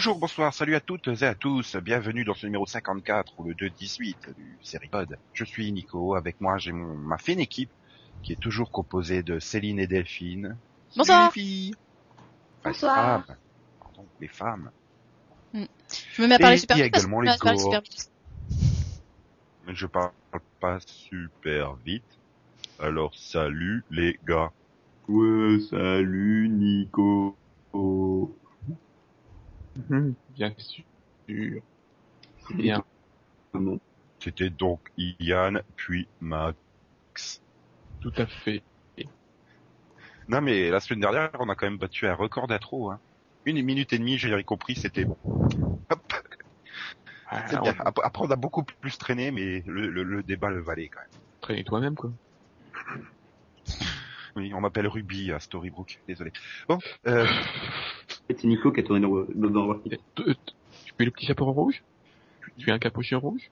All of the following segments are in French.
Bonjour, bonsoir, salut à toutes et à tous, bienvenue dans ce numéro 54 ou le 2-18 du Seripod. Je suis Nico, avec moi j'ai mon, ma fine équipe qui est toujours composée de Céline et Delphine. Bonsoir. Les Bonsoir. les femmes. Pardon, les femmes. Je me mets à parler Et super il y a vite. également les super vite. Mais je parle pas super vite. Alors salut les gars. Ouais, salut Nico. Mhm, Bien sûr. C'est bien. C'était donc Yann puis Max. Tout à fait. Non mais la semaine dernière on a quand même battu un record d'intro. Hein. Une minute et demie, j'ai compris, c'était bon. Hop. Ah, C'est bien. Après, après, on a beaucoup plus traîné, mais le, le, le débat le valait quand même. traîner toi-même, quoi. Oui, on m'appelle Ruby à Storybrooke, désolé. Bon, euh, C'est Nico qui a tourné dans, Tu mets le petit chaperon rouge? Tu es un capuchon rouge?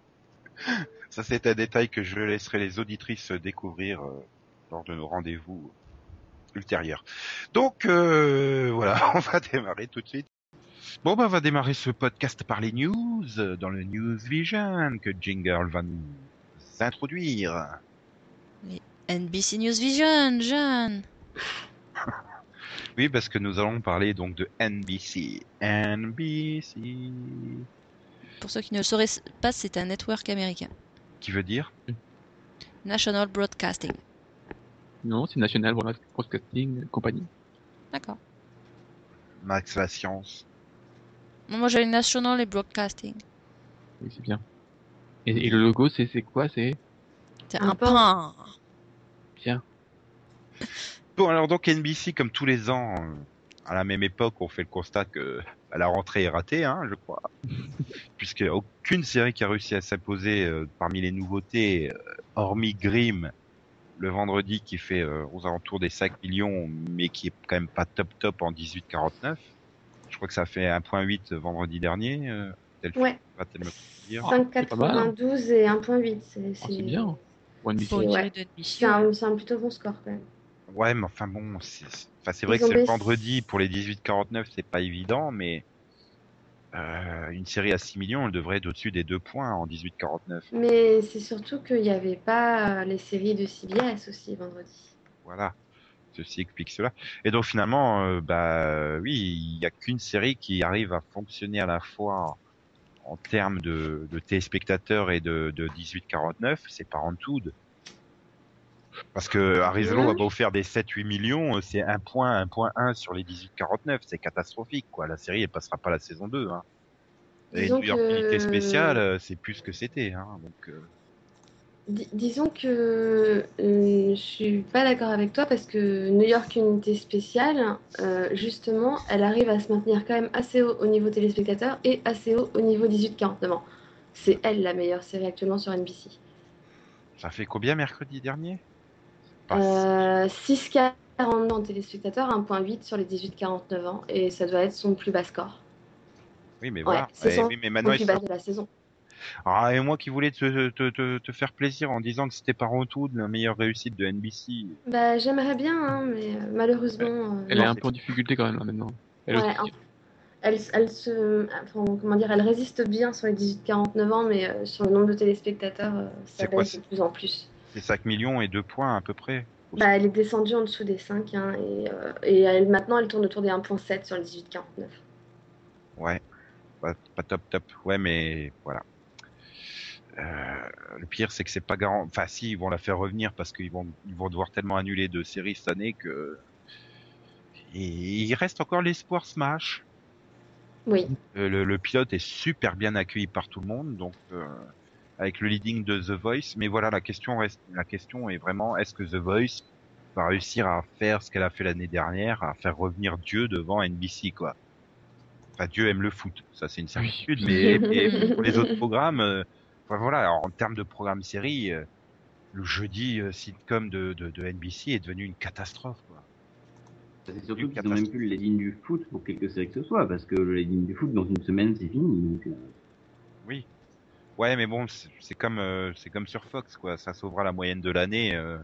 Ça c'est un détail que je laisserai les auditrices découvrir euh, lors de nos rendez-vous ultérieurs. Donc euh, voilà, on va démarrer tout de suite. Bon, ben, on va démarrer ce podcast par les news, dans le News Vision que Jingle va nous introduire. NBC News Vision, Jeanne. Oui, parce que nous allons parler donc de NBC. NBC. Pour ceux qui ne le sauraient pas, c'est un network américain. Qui veut dire? National Broadcasting. Non, c'est National Broadcasting Company. D'accord. Max la science. Non, Moi, j'ai National et Broadcasting. Oui, c'est bien. Et, et le logo, c'est c'est quoi? C'est C'est Un pain. bien. Bon, alors donc NBC, comme tous les ans, euh, à la même époque, on fait le constat que bah, la rentrée est ratée, hein, je crois. Puisqu'il n'y a aucune série qui a réussi à s'imposer euh, parmi les nouveautés, euh, hormis Grimm, le vendredi, qui fait euh, aux alentours des 5 millions, mais qui est quand même pas top top en 18-49. Je crois que ça fait 1.8 vendredi dernier. Euh, Delphine Ouais. va-t-elle me dire Ah. 5,92 et 1,8. C'est Oh, c'est bien. C'est un, c'est un plutôt bon score quand même. Ouais, mais enfin bon, c'est enfin, vrai Ils que c'est le vendredi pour les 18-49, c'est pas évident, mais euh, une série à 6 millions, elle devrait être au-dessus des deux points en 18-49. Mais c'est surtout qu'il n'y avait pas euh, les séries de CBS aussi vendredi. Voilà, ceci explique cela. Et donc finalement, euh, bah oui, il y a qu'une série qui arrive à fonctionner à la fois en termes de, de téléspectateurs et de, de 18-49, c'est Parenthood. Parce que Arizona va pas vous faire des 7-8 millions, euh, c'est un point, un point 1 sur les 18-49, c'est catastrophique quoi. La série elle passera pas la saison 2. Hein. Et Disons New York que- Unité spéciale, euh, c'est plus que c'était. Hein. Donc, euh, Dis- disons que euh, je suis pas d'accord avec toi parce que New York Unité Spéciale, euh, justement, elle arrive à se maintenir quand même assez haut au niveau téléspectateur et assez haut au niveau 18-49 ans. C'est elle la meilleure série actuellement sur NBC. ça fait combien mercredi dernier? Pas Euh, 6,42 en téléspectateur, 1,8 sur les 18-49 ans et ça doit être son plus bas score. Oui, mais Ouais, voilà. c'est Eh son- oui, mais Son maintenant, plus bas de la saison. Ah, et moi qui voulais te, te, te, te faire plaisir en disant que c'était Parenthood la meilleure réussite de NBC. Bah, j'aimerais bien, hein, mais euh, malheureusement, euh, Elle non. est un peu en difficulté quand même, là, maintenant. Elle Ouais, aussi. en- elle, elle se, enfin, comment dire, elle résiste bien sur les 18-49 ans, mais euh, sur le nombre de téléspectateurs, euh, ça baisse de plus en plus. C'est 5 millions et 2 points à peu près. Bah, elle est descendue en dessous des 5, hein, et, euh, et elle, maintenant elle tourne autour des 1.7 sur les 18-49. Ouais. Pas, pas top top. Ouais, mais voilà. Euh, le pire, c'est que c'est pas garant. Enfin, si, ils vont la faire revenir parce qu'ils vont, ils vont devoir tellement annuler de séries cette année que. Et il reste encore l'espoir Smash. Oui, Euh, le, le pilote est super bien accueilli par tout le monde, donc avec le leading de The Voice. Mais voilà, la question reste, la question est vraiment est-ce que The Voice va réussir à faire ce qu'elle a fait l'année dernière, à faire revenir Dieu devant NBC quoi? Enfin, Dieu aime le foot, ça c'est une certitude, mais, mais pour les autres programmes, euh, enfin, voilà, alors, en termes de programme série, euh, le jeudi euh, sitcom de, de, de NBC est devenu une catastrophe quoi. C'est surtout qu'ils ont même plus le leading du foot pour quelque série que ce soit, parce que le leading du foot, dans une semaine, c'est fini. Donc, Oui. Ouais, mais bon, c'est comme euh, c'est comme sur Fox, quoi. Ça sauvera la moyenne de l'année. euh,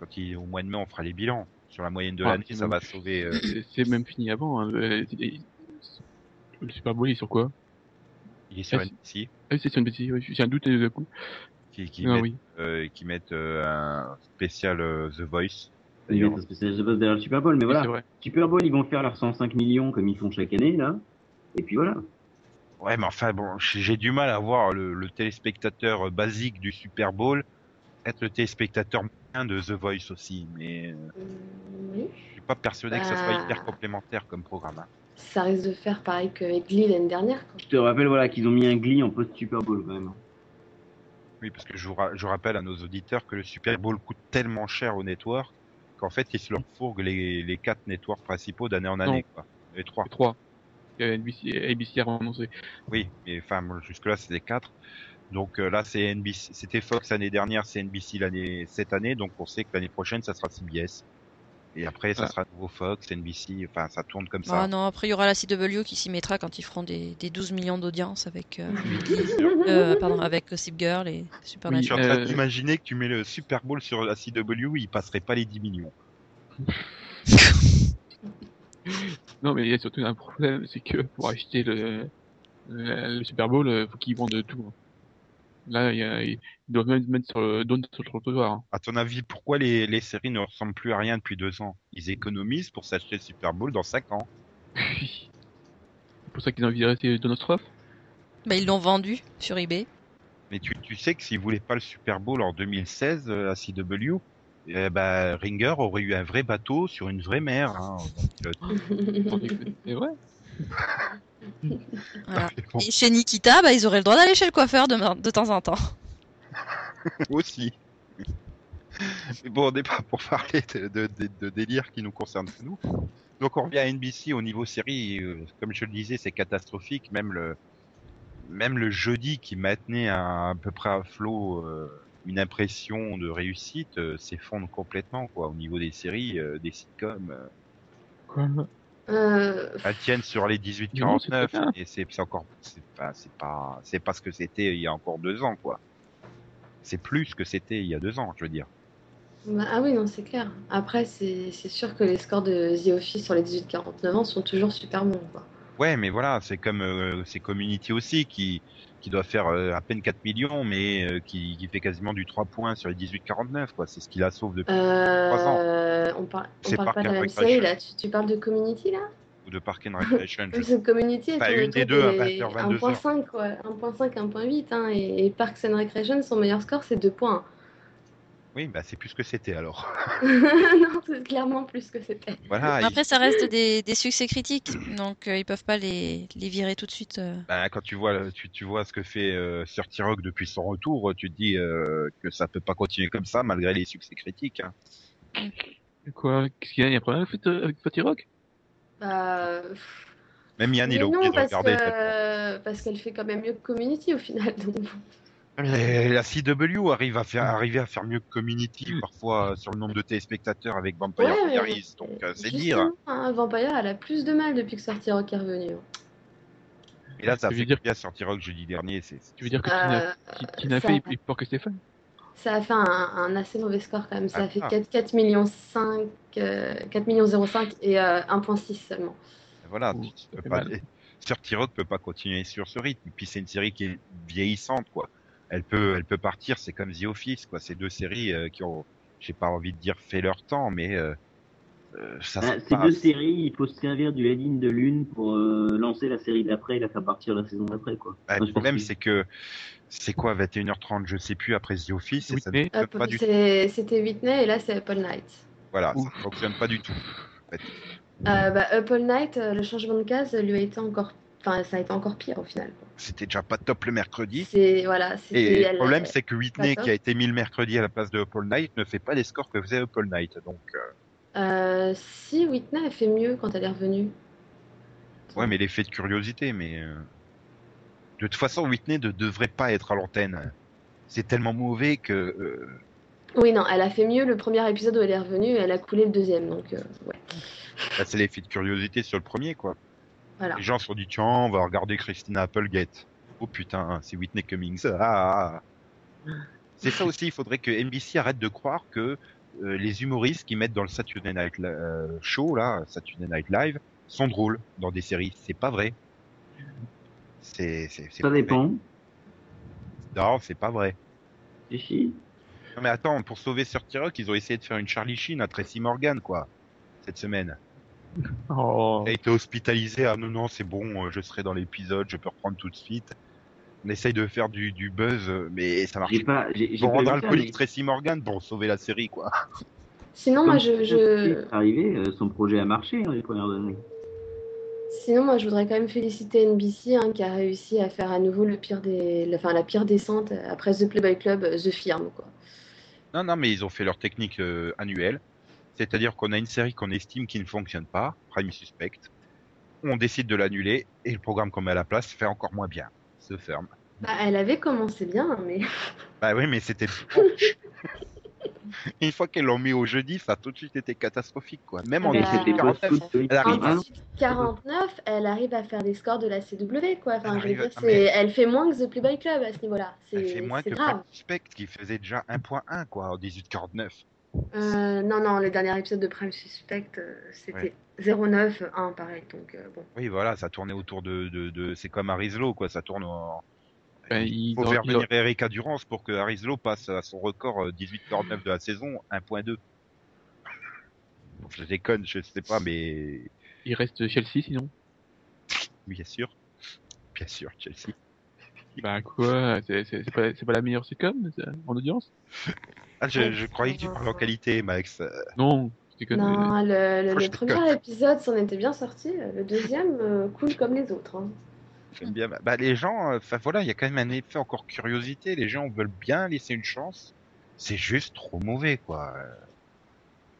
quand il, au mois de mai, on fera les bilans. Sur la moyenne de Ah, l'année, ça même- va sauver. euh, C'est- même fini avant. hein. Le Super Bowl, il est sur quoi Il est sur Ah, NBC Ah, c'est sur une bêtise, oui. J'ai un doute euh, d'un coup. qui, qui Ah mettent, oui. euh, qui mettent euh, un spécial euh, The Voice. Ils mettent un spécial de base derrière le Super Bowl, mais Oui, voilà. Super Bowl, ils vont faire leurs 105 millions comme ils font chaque année, là. Et puis voilà. Ouais, mais enfin bon, j'ai du mal à voir le, le téléspectateur euh, basique du Super Bowl être le téléspectateur moyen de The Voice aussi, mais euh, oui. je suis pas persuadé que ça soit Bah. hyper complémentaire comme programme. hein. Ça risque de faire pareil qu'avec Glee l'année dernière. quoi. Je te rappelle voilà, qu'ils ont mis un Glee en post-Super Bowl quand même. Oui, parce que je, vous ra- je rappelle à nos auditeurs que le Super Bowl coûte tellement cher aux networks qu'en fait ils se leur fourguent les, les quatre networks principaux d'année en année, quoi. Les trois. 3. NBC, ABC a annoncé. Oui, mais enfin bon, jusque là c'était quatre. Donc euh, là c'est NBC, c'était Fox l'année dernière, c'est NBC l'année cette année, donc on sait que l'année prochaine ça sera CBS. Et après ça Ah. sera nouveau Fox, NBC, enfin ça tourne comme ça. Ah non, après il y aura la CW qui s'y mettra quand ils feront des, des 12 millions d'audience avec, euh, euh, pardon, avec Gossip Girl et Je Supernatural. suis en train Euh, d'imaginer que tu mets le Super Bowl sur la CW, il passerait pas les 10 millions. Non, mais il y a surtout un problème, c'est que pour acheter le, le, le Super Bowl, euh, faut qu'ils vendent tout. hein. Là, il ils doivent même mettre sur le, sur le trottoir. hein. À ton avis, pourquoi les, les séries ne ressemblent plus à rien depuis deux ans? Ils économisent pour s'acheter le Super Bowl dans cinq ans. C'est pour ça qu'ils ont envie de rester Donostrophe. Bah, ils l'ont vendu sur eBay. Mais tu, tu sais que s'ils voulaient pas le Super Bowl en 2016 euh, à CW, eh ben, Ringer aurait eu un vrai bateau sur une vraie mer. Hein, en pilote. C'est vrai. Voilà. Bon, Et chez Nikita, bah, ils auraient le droit d'aller chez le coiffeur de, de temps en temps. aussi. Mais bon, on n'est pas pour parler de, de, de, de délire qui nous concerne nous. Donc on revient à NBC au niveau série, euh, comme je le disais, c'est catastrophique. Même le, même le jeudi qui maintenait à, à peu près à flot euh, une impression de réussite euh, s'effondre complètement quoi. Au niveau des séries, euh, des sitcoms, euh, Quoi Euh, elles tiennent sur les Non, c'est très 18-49 bien. et c'est encore, c'est pas, c'est pas, c'est pas ce que c'était il y a encore deux ans quoi. C'est plus ce que c'était il y a deux ans, je veux dire. bah, ah oui, non, c'est clair. Après, c'est c'est sûr que les scores de The Office sur les 18-49 ans sont toujours super bons. Quoi. Ouais, mais voilà, c'est comme euh, c'est Community aussi qui qui doit faire euh, à peine 4 millions, mais euh, qui, qui fait quasiment du 3 points sur les 18-49 quoi. C'est ce qui la sauve depuis Euh, on, par- on parle pas de la série là. Tu, tu parles de Community là? Ou de Park and Recreation. je Community Enfin, tourné une des deux à des 20h, 22h. 1.5 quoi. 1.5, 1.8 hein, et, et Parks and Recreation son meilleur score c'est 2 points. Oui, bah c'est plus ce que c'était alors. non, c'est clairement plus que c'était. Voilà. Après, ça reste des, des succès critiques, donc euh, ils peuvent pas les, les virer tout de suite. euh. bah, quand tu vois tu, tu vois ce que fait euh, Sir T-Rock depuis son retour, tu te dis euh, que ça peut pas continuer comme ça malgré les succès critiques. hein. Quoi Qu'est-ce qu'il y a Il y a un problème avec, Fatty Rock Bah, Même Yann, il a oublié non, de regarder. que parce qu'elle fait quand même mieux que Community au final. donc la CW arrive à faire arriver à faire mieux que Community parfois euh, sur le nombre de téléspectateurs avec Vampire Ouais, Diaries, donc euh, c'est dire. Hein, Vampire, elle a plus de mal depuis que Sorty Rock est revenu. Et là, ça Tu veux fait dire- bien sortir Rock jeudi dernier. C'est Tu veux dire que Tina, Euh, Ti- Tina Fey est plus fort que Stéphane? Ça a fait un, un assez mauvais score quand même. Ça a fait ah. 4, 4 millions 5, euh, 4 millions 05 et euh, 1.6 seulement. voilà. Ouh, tu- ça tu peux fait pas- mal. Sir T-Rock peut pas continuer sur ce rythme. Puis c'est une série qui est vieillissante, quoi. Elle peut, elle peut partir. C'est comme The Office, quoi. C'est deux séries euh, qui ont, j'ai pas envie de dire fait leur temps, mais euh, euh, ça. Ah, ces deux séries, il faut se servir du head-in de l'une pour euh, lancer la série d'après et la faire partir la saison d'après, quoi. Bah, le problème, que- c'est que c'est quoi 21h30, je sais plus après The Office, et Whitney. pas du C'était Whitney et là c'est Apple Night. Voilà, Ouf. ça fonctionne pas du tout. Euh, bah, Apple Night, euh, le changement de case lui a été encore. Enfin, ça a été encore pire au final. C'était déjà pas top le mercredi. C'est voilà. Et le problème, c'est que Whitney, qui a été mis le mercredi à la place de Apple Knight, ne fait pas les scores que faisait Apple Knight. Donc, euh, Euh, si Whitney a fait mieux quand elle est revenue. ouais, mais l'effet de curiosité, mais euh, de toute façon, Whitney ne devrait pas être à l'antenne. C'est tellement mauvais que euh, Oui, non, elle a fait mieux le premier épisode où elle est revenue et elle a coulé le deuxième. Donc, euh, ouais. bah, c'est l'effet de curiosité sur le premier, quoi. Voilà. Les gens se sont dit tiens, on va regarder Christina Applegate. Oh putain, c'est Whitney Cummings. Ah, ah, ah. C'est ça aussi, il faudrait que NBC arrête de croire que euh, les humoristes qui mettent dans le Saturday Night euh, Show là, Saturday Night Live, sont drôles dans des séries. C'est pas vrai. C'est, c'est, c'est Ça mauvais. dépend. Non, c'est pas vrai. Si, si? Non mais attends, pour sauver Sir Rock, ils ont essayé de faire une Charlie Sheen à Tracy Morgan, quoi, cette semaine. Oh. Elle a été hospitalisée, ah non, non, c'est bon, euh, je serai dans l'épisode, je peux reprendre tout de suite. On essaye de faire du, du buzz, mais ça marche pas, j'ai, vu ça, alcoolique mais Tracy Morgan pour sauver la série, quoi. Sinon, moi, je, je... arrivé, euh, son projet a marché hein, les premières années. Sinon, moi, je voudrais quand même féliciter NBC hein, qui a réussi à faire à nouveau le pire des... la- Enfin, la pire descente après The Playboy Club, euh, The Firm. Quoi. Non, non, mais ils ont fait leur technique euh, annuelle. C'est-à-dire qu'on a une série qu'on estime qui ne fonctionne pas, Prime Suspect. On décide de l'annuler et le programme qu'on met à la place fait encore moins bien. Se ferme. Bah, elle avait commencé bien, mais Bah oui, mais c'était. Une fois qu'elles l'ont mis au jeudi, ça a tout de suite été catastrophique, quoi. Même en Bah, Mais c'était pas 49, tout de elle arrive. En 49, elle arrive à faire des scores de la CW. Quoi. Enfin, Elle je veux dire, Elle fait moins que The Playboy Club à ce niveau-là. Elle C'est fait moins que grave. Prime Suspect, qui faisait déjà 1.1, quoi, en 1849. Euh, non, non, le dernier épisode de Prime Suspect, euh, c'était 09-1, pareil. Donc, euh, bon. Oui, voilà, ça tournait autour de... de, de... C'est comme Arislo, quoi, ça tourne en... Ben, Il faut faire venir Erika Durance pour que Arislo passe à son record euh, 18-49 de la saison, 1.2. Bon, Je déconne, je sais pas, mais il reste Chelsea sinon? bien sûr. Bien sûr, Chelsea. Bah quoi, c'est pas, c'est pas la meilleure sitcom en audience? Ah, je, je croyais que tu parlais en qualité, Max. Non, c'est que Non, le, le- le premier épisode s'en était bien sorti. Le deuxième, euh, cool comme les autres. hein. J'aime bien. Bah, les gens, euh, enfin voilà, il y a quand même un effet encore curiosité. Les gens veulent bien laisser une chance. C'est juste trop mauvais, quoi.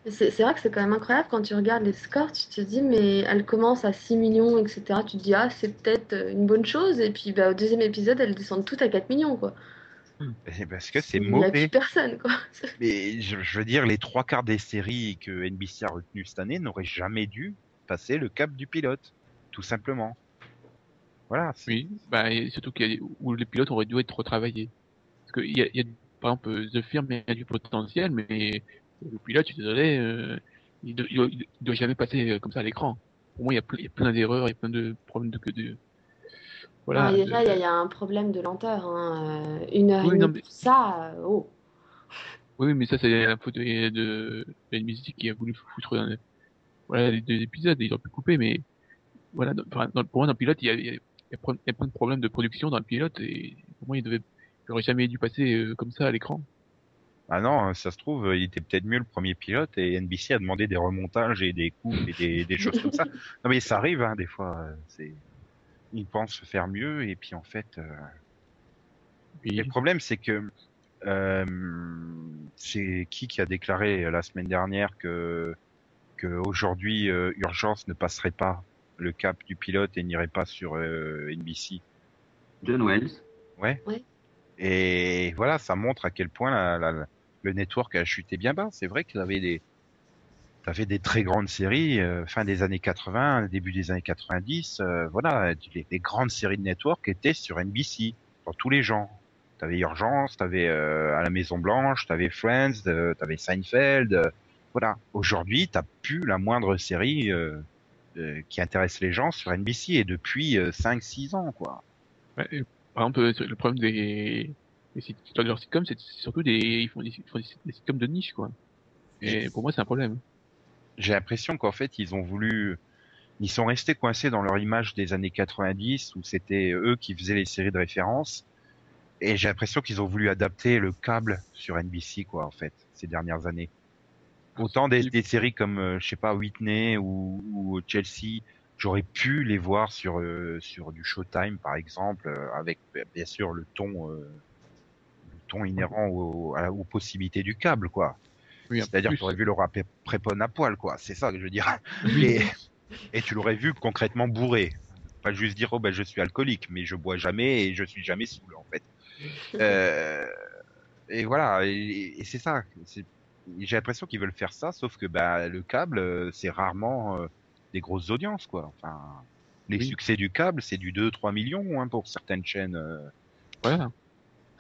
C'est c'est vrai que c'est quand même incroyable quand tu regardes les scores, tu te dis, mais elle commence à 6 millions, etc. Tu te dis, ah, c'est peut-être euh, une bonne chose. Et puis bah, au deuxième épisode, elles descendent toutes à 4 millions. Quoi. Et Parce que c'est Il n'y a plus mauvais. personne. Quoi. Mais je, je veux dire, les trois quarts des séries que NBC a retenues cette année n'auraient jamais dû passer le cap du pilote, tout simplement. Voilà. Oui, bah, et surtout qu'il y a, où les pilotes auraient dû être retravaillés. Parce qu'il y a, y a, par exemple, The Firm il y a du potentiel, mais le pilote, je suis désolé, euh, il, doit, il, doit, il doit jamais passer euh, comme ça à l'écran. Pour moi, il y a, y plein d'erreurs, il y a plein de problèmes de, de voilà. Ah, déjà, il y, a- de- il y a un problème de lenteur. hein. Euh, Une heure Oui, et demie mais- ça, oh. Oui, mais ça, c'est la faute de, de, de NBC qui a voulu foutre dans, voilà, les deux épisodes, ils ont pu couper, mais voilà, dans, enfin, dans- pour moi, dans le pilote, il y a, y y plein de problèmes de production dans le pilote, et pour moi, il devait, il aurait jamais dû passer euh, comme ça à l'écran. Ah non, ça se trouve, il était peut-être mieux le premier pilote et NBC a demandé des remontages et des coupes et des, des choses comme ça. Non mais ça arrive, hein, des fois. euh, C'est, ils pensent faire mieux et puis en fait, euh, le problème c'est que euh, c'est qui qui a déclaré euh, la semaine dernière que que aujourd'hui euh, Urgence ne passerait pas le cap du pilote et n'irait pas sur euh, NBC. John Wells. Ouais. Ouais. Et voilà, ça montre à quel point la, la- le network a chuté bien bas. C'est vrai qu'il avait des, t'avais des très grandes séries, euh, fin des années 80, début des années 90. euh, voilà, les, grandes séries de network étaient sur NBC, dans tous les genres. T'avais Urgence, t'avais euh, à la Maison Blanche, t'avais Friends, euh, t'avais Seinfeld. euh, voilà. Aujourd'hui, t'as plus la moindre série euh, qui intéresse les gens sur NBC et depuis 5-6 ans, quoi. ouais, par exemple, le problème des, de leurs sitcoms, c'est surtout des, ils font des, ils font des, des sitcoms de niche, quoi. Et pour moi, c'est un problème. j'ai l'impression qu'en fait ils ont voulu ils sont restés coincés dans leur image des années 90 où c'était eux qui faisaient les séries de référence et j'ai l'impression qu'ils ont voulu adapter le câble sur NBC quoi en fait ces dernières années autant des, des séries comme euh, je sais pas Whitney ou, ou Chelsea j'aurais pu les voir sur euh, sur du Showtime par exemple euh, avec bien sûr le ton euh, ton inhérent au- à aux possibilités du câble quoi Oui, c'est-à-dire que tu aurais vu Laura Pré- Prépon à poil, quoi. C'est ça que je veux dire. Et, et tu l'aurais vu concrètement bourré. Pas juste dire, oh ben je suis alcoolique, mais je bois jamais et je suis jamais saoul, en fait. Euh, et voilà, et, et c'est ça. J'ai l'impression qu'ils veulent faire ça, sauf que bah, le câble, euh, c'est rarement euh, des grosses audiences, quoi. Enfin, les Oui. succès du câble, c'est du 2-3 millions hein, pour certaines chaînes. euh, Voilà.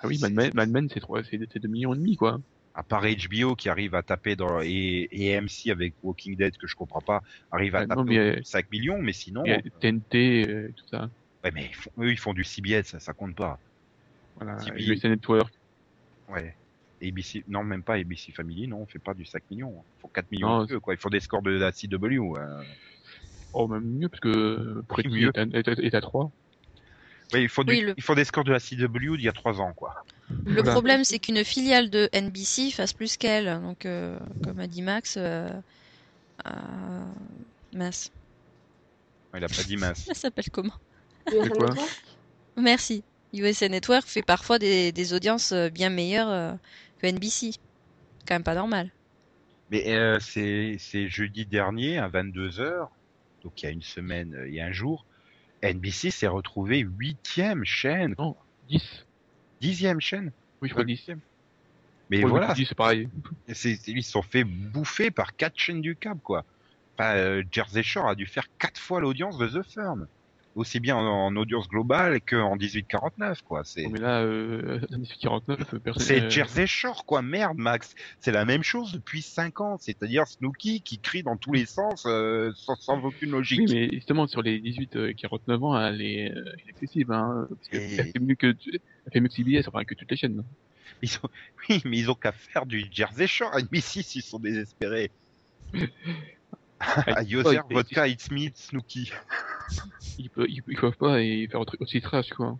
Ah oui, Mad Men, Mad Men, c'est trois, c'est c'est deux millions et demi, quoi. à part HBO qui arrive à taper dans et, et AMC avec Walking Dead que je comprends pas arrive à non, taper mais, euh, 5 millions mais sinon Il y a TNT, euh, tout ça. Ouais, mais ils font- eux, ils font du CBS, ça, ça compte pas. Voilà, CB. USA Network. Ouais. ABC, non, même pas ABC Family, non, on fait pas du 5 millions. Il faut 4 millions Non, de quoi. Il faut des scores de la CW. euh. Oh, même mieux, parce que Mieux. est est à 3. Ouais, il faut, du- Oui, le- il faut des scores de la CW d'il y a 3 ans, quoi. Le Voilà. problème, c'est qu'une filiale de NBC fasse plus qu'elle. Donc, euh, comme a dit Max, euh, euh, mince. Il a pas dit mince. Ça s'appelle comment? USA quoi? Network? Merci. USA Network fait parfois des, des audiences euh, bien meilleures que NBC. Quand même pas normal. Mais euh, c'est jeudi dernier à 22h, donc il y a une semaine euh, et un jour, NBC s'est retrouvé huitième chaîne, 10. dixième chaîne. Oui, je crois 10. Mais voilà, 10, c'est pareil. ils se sont fait bouffer par quatre chaînes du câble, quoi. Enfin, euh, Jersey Shore a dû faire quatre fois l'audience de The Firm, aussi bien en, en audience globale qu'en 1849, quoi. C'est Oh, mais là, euh, 49, personne. c'est euh, Jersey Shore, quoi. Merde, Max. C'est la même chose depuis cinq ans. C'est-à-dire Snooki qui crie dans tous les sens euh, sans, sans aucune logique. Oui, mais justement, sur les 18-49 ans, elle est euh, inaccessible, hein. Parce que Et- elle fait mieux que, elle fait mieux que CBS, enfin, que toutes les chaînes. Ils ont... Oui, mais ils ont qu'à faire du Jersey Shore. NBC, ils sont désespérés. à Yoser, Ouais, Vodka, It's Me, Snooki. Ils peuvent, ils, ils peuvent pas et faire autre- aussi trash, quoi.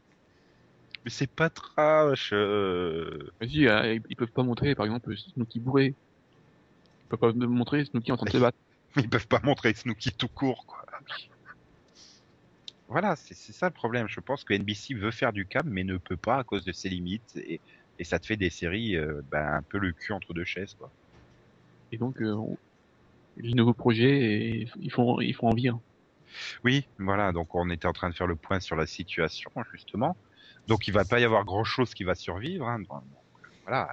Mais c'est pas trash. euh. Vas-y, euh, ils, peuvent pas montrer, par exemple, Snooki bourré. Ils peuvent pas montrer Snooki en train de se battre. Ils peuvent pas montrer Snooki tout court, quoi. Voilà, c'est ça le problème. Je pense que NBC veut faire du câble, mais ne peut pas à cause de ses limites. Et, et ça te fait des séries euh, ben, un peu le cul entre deux chaises, quoi. Et donc, euh, on- les nouveaux projets, et ils font, ils font envie. hein. Oui, voilà. Donc on était en train de faire le point sur la situation justement. Donc il va pas y avoir grand chose qui va survivre. Hein. Voilà.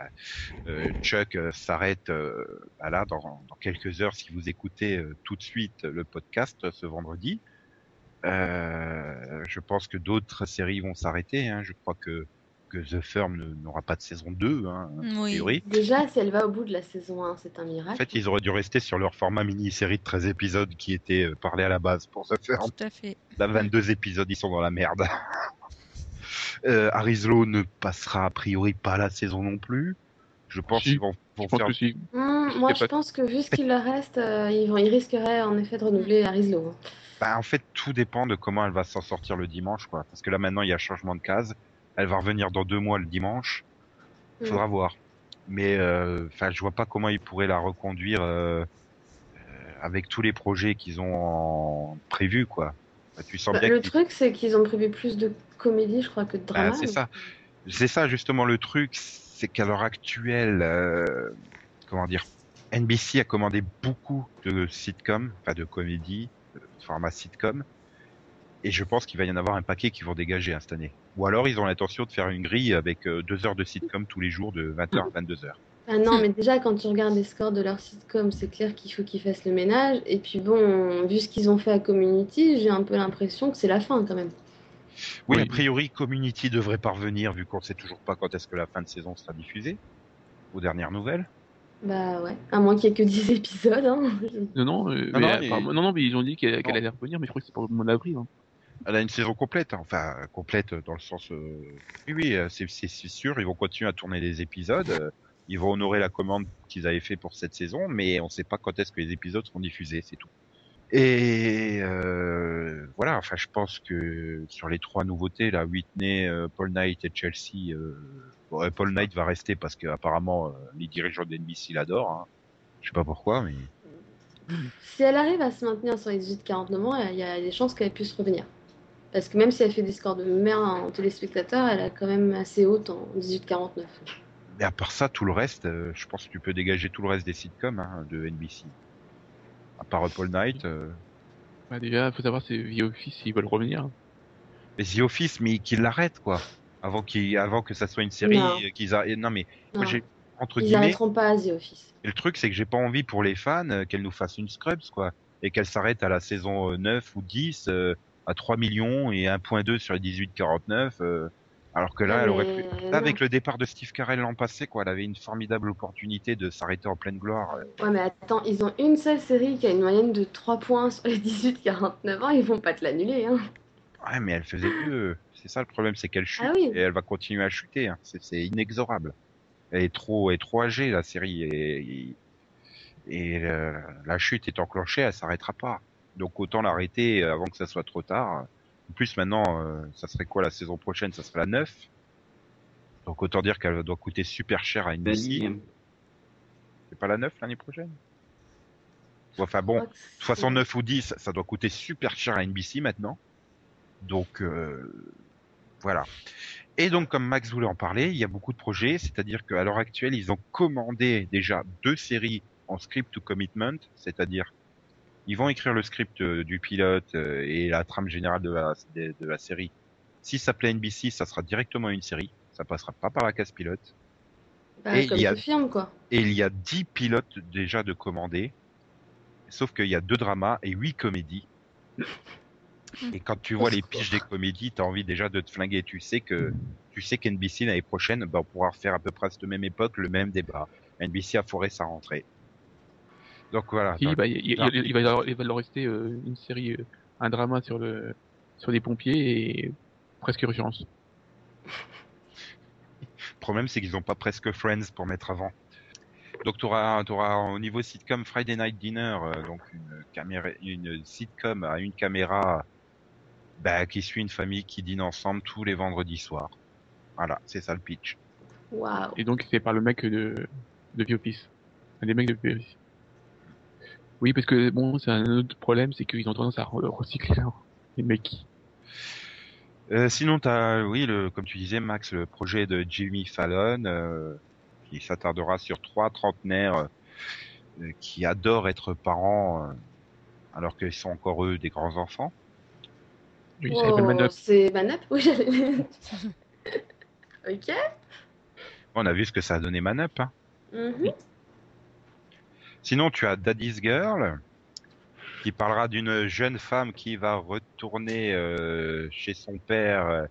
Euh, Chuck euh, s'arrête euh, bah là dans, dans quelques heures si vous écoutez euh, tout de suite le podcast euh, ce vendredi. Euh, je pense que d'autres séries vont s'arrêter. Hein. Je crois que que The Firm n'aura pas de saison 2, hein, a Oui. priori. Déjà, si elle va au bout de la saison 1, c'est un miracle. En fait, ils auraient dû rester sur leur format mini-série de 13 épisodes qui était euh, parlé à la base pour The Firm. Tout à fait. Là, 22 épisodes, ils sont dans la merde. euh, Arislo ne passera a priori pas la saison non plus. Je pense Si, qu'ils vont, vont Je pense faire. que si. Hmm, moi, je pas- pense que vu ce qu'il leur reste, euh, ils, vont, ils risqueraient en effet de renouveler Arislo. hein. Bah, en fait, tout dépend de comment elle va s'en sortir le dimanche, quoi. Parce que là, maintenant, il y a changement de case. Elle va revenir dans deux mois le dimanche. Faudra voir. Mais, euh, enfin, je vois pas comment ils pourraient la reconduire euh, euh, avec tous les projets qu'ils ont en... prévus, quoi. Bah, tu sens Bah, bien le truc, c'est qu'ils ont prévu plus de comédie, je crois, que de Bah, drama. c'est ça. C'est ça justement le truc, c'est qu'à l'heure actuelle, euh, comment dire, NBC a commandé beaucoup de sitcoms, enfin de comédies, de format sitcom, et je pense qu'il va y en avoir un paquet qui vont dégager hein, cette année. Ou alors ils ont l'intention de faire une grille avec euh, deux heures de sitcom tous les jours de 20h à 22h. Ah non, mais déjà, quand tu regardes les scores de leur sitcom, c'est clair qu'il faut qu'ils fassent le ménage. Et puis bon, vu ce qu'ils ont fait à Community, j'ai un peu l'impression que c'est la fin quand même. Oui, Oui. a priori Community devrait parvenir vu qu'on sait toujours pas quand est-ce que la fin de saison sera diffusée. Aux dernières nouvelles. Bah ouais, à moins qu'il y ait que 10 épisodes. Hein. Non, non, euh, Non, mais, non, euh, mais- non, non, mais ils ont dit qu'elle allait revenir, mais je crois que c'est pour le mois d'avril. Hein. Elle a une saison complète, hein. enfin complète dans le sens. euh, Oui, oui, euh, c'est sûr, ils vont continuer à tourner les épisodes. euh, Ils vont honorer la commande qu'ils avaient fait pour cette saison, mais on ne sait pas quand est-ce que les épisodes seront diffusés, c'est tout. Et euh, voilà, enfin, je pense que sur les trois nouveautés, là, Whitney, euh, Paul Knight et Chelsea, euh, Paul Knight va rester parce qu'apparemment les dirigeants d'NBC l'adorent. Hein. Je sais pas pourquoi, mais Si elle arrive à se maintenir sur les 18-49 ans, il y a des chances qu'elle puisse revenir. Parce que même si elle fait des scores de merde en téléspectateurs, elle a quand même assez haute en 18-49. Mais à part ça, tout le reste, euh, je pense que tu peux dégager tout le reste des sitcoms hein, de NBC. À part Paul Knight, euh, Bah, déjà, faut savoir si The Office, s'ils veulent revenir. mais The Office, mais qu'ils l'arrêtent quoi, avant avant que ça soit une série, Non. euh, qu'ils arrêtent. Non mais moi Non, entre ils n'arrêteront pas à The Office. et le truc c'est que j'ai pas envie pour les fans euh, qu'elle nous fasse une Scrubs quoi, et qu'elle s'arrête à la saison euh, 9 ou 10 euh, à 3 millions et 1.2 sur les 18-49. euh, alors que là, elle aurait pu... Là, avec le départ de Steve Carell l'an passé, quoi, elle avait une formidable opportunité de s'arrêter en pleine gloire. euh. Ouais, mais attends, ils ont une seule série qui a une moyenne de 3 points sur les 18-49 ans, ils vont pas te l'annuler. Hein. Ouais, mais elle faisait mieux. C'est ça le problème, c'est qu'elle chute Ah oui. et elle va continuer à chuter. hein. C'est inexorable. Elle est trop, elle est trop âgée la série et, et euh, la chute est enclenchée, elle s'arrêtera pas. Donc autant l'arrêter avant que ça soit trop tard. En plus maintenant, euh, ça serait quoi la saison prochaine? Ça serait la 9. Donc autant dire qu'elle doit coûter super cher à NBC. C'est pas la 9 l'année prochaine? Enfin bon, Je crois de que toute façon c'est- 9 ou 10, ça doit coûter super cher à NBC maintenant. Donc euh, voilà. Et donc comme Max voulait en parler, il y a beaucoup de projets, c'est-à-dire qu'à l'heure actuelle, ils ont commandé déjà deux séries en script to commitment, c'est-à-dire ils vont écrire le script euh, du pilote euh, et la trame générale de la, de, de la série. Si ça plaît NBC, ça sera directement une série, ça passera pas par la case pilote. Bah, Et comme il y a- film, quoi. Et il y a 10 pilotes déjà de commandés. Sauf qu'il y a deux dramas et huit comédies. Et quand tu vois les piges des comédies, t'as envie déjà de te flinguer. Tu sais que, tu sais qu'NBC l'année prochaine, bah, on pourra refaire à peu près à cette même époque le même débat. NBC a foré sa rentrée. Donc voilà. Si, bah, il, il- dans- il va, leur- il va leur rester euh, une série, euh, un drama sur le sur des pompiers et presque urgence. Le problème, c'est qu'ils n'ont pas presque Friends pour mettre avant. Donc, tu auras, au niveau sitcom Friday Night Dinner, euh, donc une, caméra, une sitcom à une caméra bah, qui suit une famille qui dîne ensemble tous les vendredis soirs. Voilà, c'est ça le pitch. Et donc c'est par le mec de de The Office, un des mecs de The Office. Oui, parce que bon, c'est un autre problème, c'est qu'ils ont tendance à re- recycler les mecs. Euh, sinon, t'as, oui, le, comme tu disais, Max, le projet de Jimmy Fallon, euh, qui s'attardera sur trois trentenaires euh, qui adorent être parents euh, alors qu'ils sont encore eux des grands enfants. Oui, ça s'appelle Oh, Man Up. c'est Manap Oui, j'allais. ok. On a vu ce que ça a donné Man Up. Hein. Mhm. Sinon, tu as Daddy's Girl, qui parlera d'une jeune femme qui va retourner euh, chez son père, euh,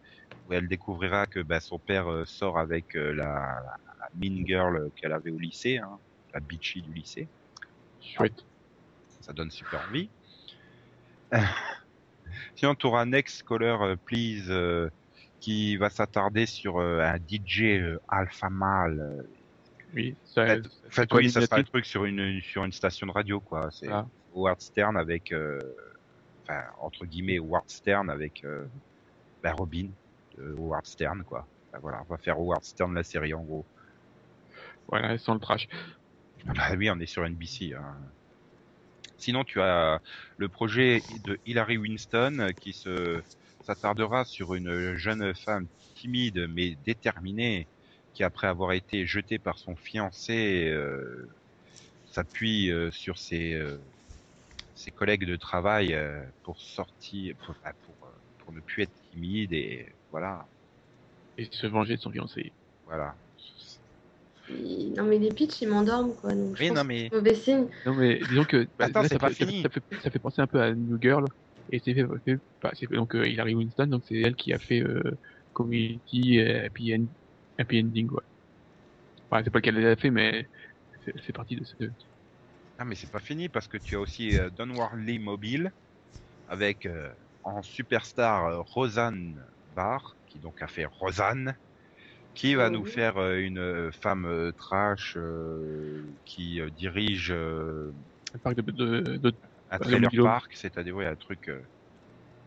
où elle découvrira que bah, son père euh, sort avec euh, la, la, la mean girl qu'elle avait au lycée, hein, la bitchy du lycée. Chouette. Ça donne super envie. Sinon, tu auras Next Caller Please, qui va s'attarder sur un DJ alpha mâle. Euh, Oui, ça. En fait, oui, ça sera un truc sur une sur une station de radio, quoi. C'est Ah. Howard Stern avec, euh, enfin entre guillemets Howard Stern avec euh, bah, Robin de Howard Stern, quoi. Bah, voilà, on va faire Howard Stern la série en gros. Voilà, sans le trash. Ah Bah oui, on est sur NBC. Hein. Sinon, tu as le projet de Hilary Winston euh, qui se s'attardera sur une jeune femme timide mais déterminée qui, après avoir été jetée par son fiancé, euh, s'appuie euh, sur ses, euh, ses collègues de travail euh, pour sortir, pour, bah, pour, euh, pour ne plus être timide et voilà, Et se venger de son fiancé. voilà. Il- Non, mais les pitchs, ils m'endorment, quoi. Donc, je Oui, pense non mais mauvais signe. Non mais disons que bah, Attends, là, c'est ça, pas fait, ça, fini. ça fait ça fait penser un peu à New Girl et c'est fait, fait bah, donc euh, Hilary Winston donc c'est elle qui a fait euh, Community et End, Happy Ending ouais. Enfin, c'est pas qu'elle l'a fait mais c'est parti de ce Ah mais c'est pas fini parce que tu as aussi euh, Don Warley Mobile avec euh, en superstar euh, Rosanne Barr qui donc a fait Rosanne qui va nous faire euh, une euh, femme euh, trash euh, qui euh, dirige euh, un parc de, de, de- un trailer park, c'est-à-dire ouais, un truc euh,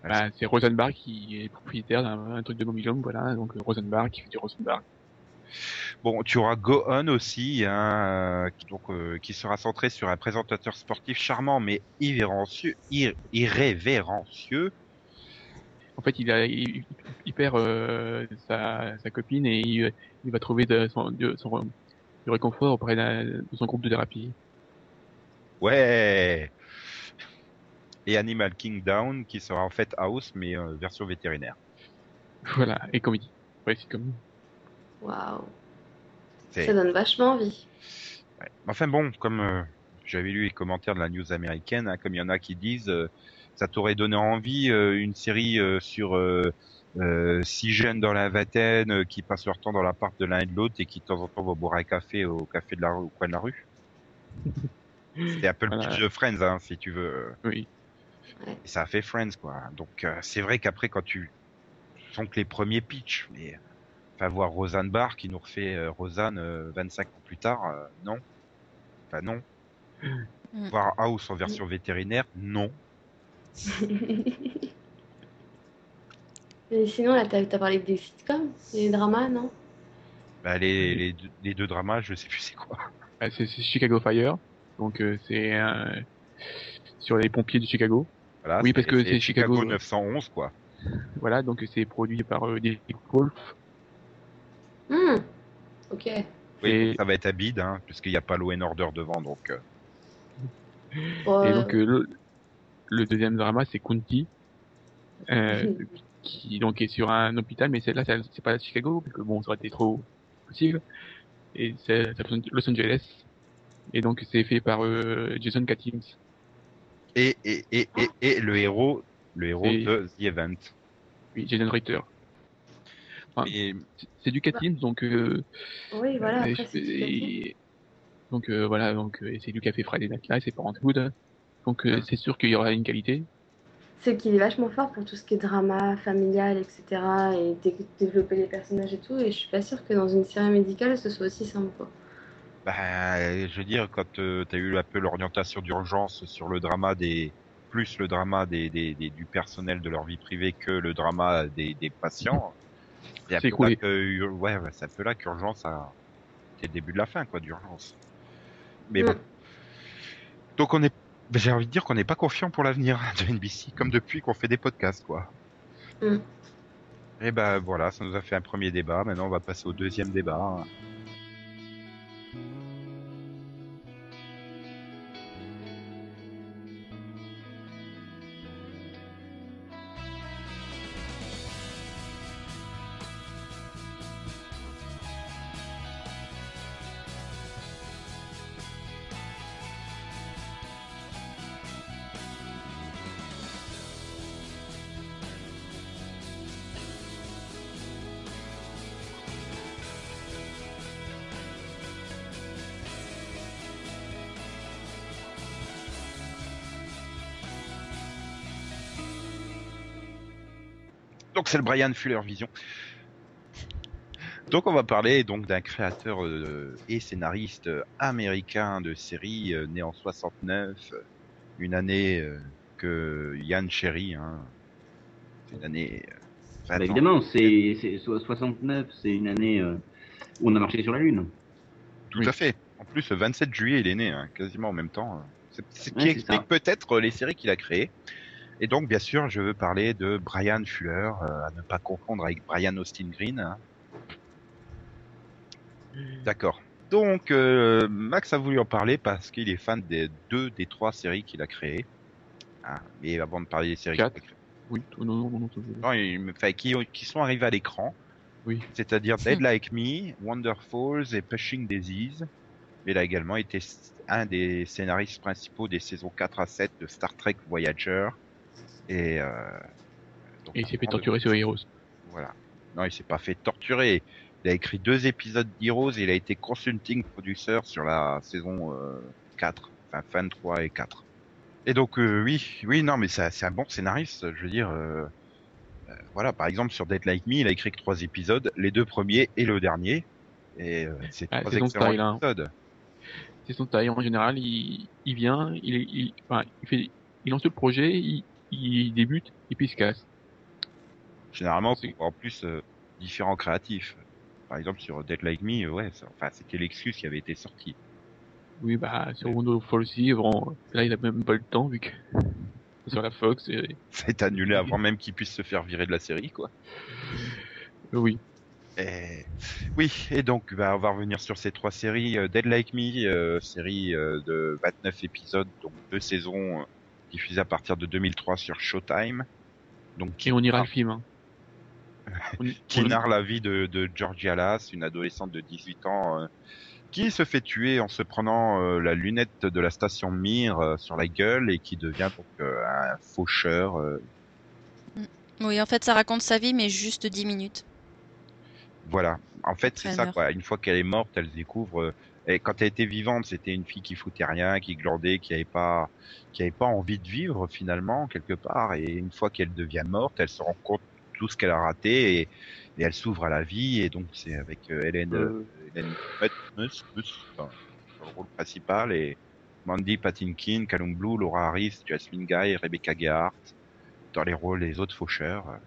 bah, c'est Rosenbach qui est propriétaire d'un un truc de Mobile Home, voilà donc Rosenbach qui fait du Rosenbach. Bon, tu auras Go On aussi, hein, euh, qui, donc, euh, qui sera centré sur un présentateur sportif charmant mais irrévérencieux, ir- irrévérencieux En fait, il, a, il, il perd euh, sa, sa copine et il, il va trouver de, son, de, son, du réconfort auprès de son groupe de thérapie. Ouais. Et Animal Kingdom qui sera en fait House mais euh, version vétérinaire. Voilà, et comédie. Ouais, c'est comme Waouh. Ça donne vachement envie. ouais. Enfin bon, comme euh, j'avais lu les commentaires de la news américaine, hein, comme il y en a qui disent, euh, ça t'aurait donné envie euh, une série euh, sur euh, euh, six jeunes dans la vingtaine euh, qui passent leur temps dans l'appart de l'un et de l'autre et qui de temps en temps vont boire un café au café de la rue, au coin de la rue. C'est un peu le Voilà. pitch de Friends, hein, si tu veux. Oui. Et ça a fait Friends, quoi. Donc euh, c'est vrai qu'après, quand tu sont que les premiers pitchs, mais enfin voir Roseanne Barr qui nous refait euh, Roseanne euh, 25 ans plus tard, euh, non? Enfin non. Mm. Voir House en version vétérinaire, non. Et sinon, là, t'as as parlé des sitcoms, des dramas, non? Bah, les, les, deux- les deux dramas, je sais plus c'est quoi. Ah, c'est Chicago Fire. Donc euh, c'est euh, sur les pompiers de Chicago. Voilà, Oui, parce que c'est Chicago, euh. 911, quoi. Voilà, donc c'est produit par euh, Wolf. Hmm. Ok. Oui, Et- ça va être à bide, hein, puisqu'il n'y a pas and Order devant, donc. euh, Et donc euh, le, le deuxième drama c'est County, euh, qui donc est sur un hôpital, mais celle-là c'est pas à Chicago parce que bon ça aurait été trop possible. Et c'est Los Angeles. Et donc c'est fait par euh, Jason Katims. Et, et, et, et, et le héros, le héros de The Event. Oui, Jason Ritter. Ah. Et C'est- du Katims donc. Euh, Oui, voilà, et après, à fait. et- donc euh, voilà donc euh, c'est du café Friday Night Live, c'est Parenthood. Donc euh, Ouais. c'est sûr qu'il y aura une qualité. C'est qu'il est vachement fort pour tout ce qui est drama, familial, etc. Et dé- développer les personnages et tout. Et je suis pas sûre que dans une série médicale, ce soit aussi simple. Quoi. bah, je veux dire, quand tu as eu un peu l'orientation d'urgence sur le drama des plus le drama des, des, des- du personnel de leur vie privée que le drama des, des patients, c'est un C'est peu écoulé. là que ouais, ouais, c'est un peu là qu'urgence a c'est le début de la fin quoi d'urgence. Mais bon. Mm. Donc on est j'ai envie de dire qu'on n'est pas confiant pour l'avenir de NBC comme depuis qu'on fait des podcasts quoi. Mm. Et ben voilà, ça nous a fait un premier débat. Maintenant on va passer au deuxième débat. C'est le Brian Fuller Vision. Donc on va parler donc d'un créateur euh, et scénariste euh, américain de séries euh, né en 69, euh, une année euh, que Yann chérit. Hein. C'est une année. euh, 20 Bah, ans. évidemment, c'est c'est- so- 69, c'est une année euh, où on a marché sur la Lune. Tout Oui. à fait. En plus, le 27 juillet, il est né, hein, quasiment en même temps. C'est ce qui Ouais, explique peut-être les séries qu'il a créées. Et donc, bien sûr, je veux parler de Brian Fuller, euh, à ne pas confondre avec Brian Austin Green. hein. D'accord. Donc, euh, Max a voulu en parler parce qu'il est fan des deux des trois séries qu'il a créées. Ah, mais avant de parler des séries qu'il a Quatre. créées, Oui, non, non, non, non, il qui, qui sont arrivés à l'écran. Oui. C'est-à-dire Dead Like Me, Wonderfalls et Pushing Daisies. Mais il a également été un des scénaristes principaux des saisons 4 à 7 de Star Trek Voyager. Et, euh, donc, Et il s'est fait torturer sur Heroes. Voilà. Non, il s'est pas fait torturer. Il a écrit deux épisodes d'Heroes et il a été consulting producer sur la saison euh, 4. Enfin, fin 3 et 4. Et donc, euh, oui, oui, non, mais c'est un bon scénariste. Je veux dire, euh, euh, voilà, par exemple, sur Dead Like Me, il a écrit que trois épisodes, les deux premiers et le dernier. Et euh, c'est Ah, trois excellents style, hein. épisodes. C'est son taille. En général, il, il vient, il, il, enfin, il fait, il lance le projet, il, il débute et puis il se casse. Généralement, C'est- en plus euh, différents créatifs. Par exemple, sur Dead Like Me, ouais, ça- enfin, c'était l'excuse qui avait été sortie. Oui, bah, sur Wonderful aussi, bon, là, il a même pas le temps, vu que, sur la Fox, et- Ça a été annulé avant même qu'il puisse se faire virer de la série, quoi. euh, oui. Et... Oui, et donc bah, on va revenir sur ces trois séries. Euh, Dead Like Me, euh, série euh, de 29 épisodes, donc deux saisons diffusées à partir de 2003 sur Showtime. Donc qui, Et on ira le film, hein. On- qui on- narre la vie de, de Georgia Lass, une adolescente de 18 ans, euh, qui se fait tuer en se prenant euh, la lunette de la station Mir euh, sur la gueule et qui devient donc euh, un faucheur. euh, Oui, en fait, ça raconte sa vie, mais juste 10 minutes. Voilà. En fait, c'est ça, quoi. Une fois qu'elle est morte, elle découvre euh, Et quand elle était vivante, c'était une fille qui foutait rien, qui glandait, qui avait pas, qui avait pas envie de vivre finalement quelque part. Et une fois qu'elle devient morte, elle se rend compte de tout ce qu'elle a raté et, et elle s'ouvre à la vie. Et donc c'est avec euh, Hélène, Euh. Hélène Hutmus, Hutmus, enfin, le rôle principal et Mandy Patinkin, Callum Blue, Laura Harris, Jasmine Guy, Rebecca Gehart dans les rôles des autres faucheurs.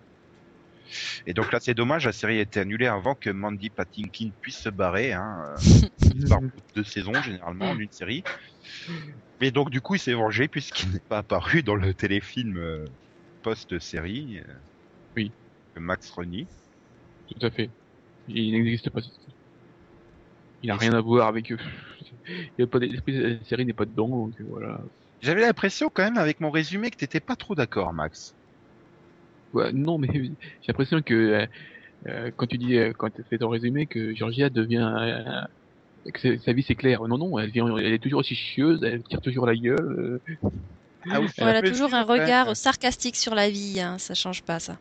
Et donc là, c'est dommage, la série a été annulée avant que Mandy Patinkin puisse se barrer. Hein, par deux saisons généralement d'une série. Mais donc du coup, il s'est vengé puisqu'il n'est pas apparu dans le téléfilm euh, post-série. euh, Oui. Max renie. Tout à fait. Il n'existe pas. Il n'a rien à voir avec eux. Il a pas la série n'est pas dedans, donc euh, voilà. J'avais l'impression quand même avec mon résumé que t'étais pas trop d'accord, Max. Non, mais j'ai l'impression que euh, euh, quand tu dis, euh, quand tu fais ton résumé, que Georgia devient, euh, que sa vie c'est clair. Non, non, elle, vient, elle est toujours aussi chieuse, elle tire toujours la gueule. euh. Ah, à mesure, toujours un ouais. regard sarcastique sur la vie, hein, ça change pas ça.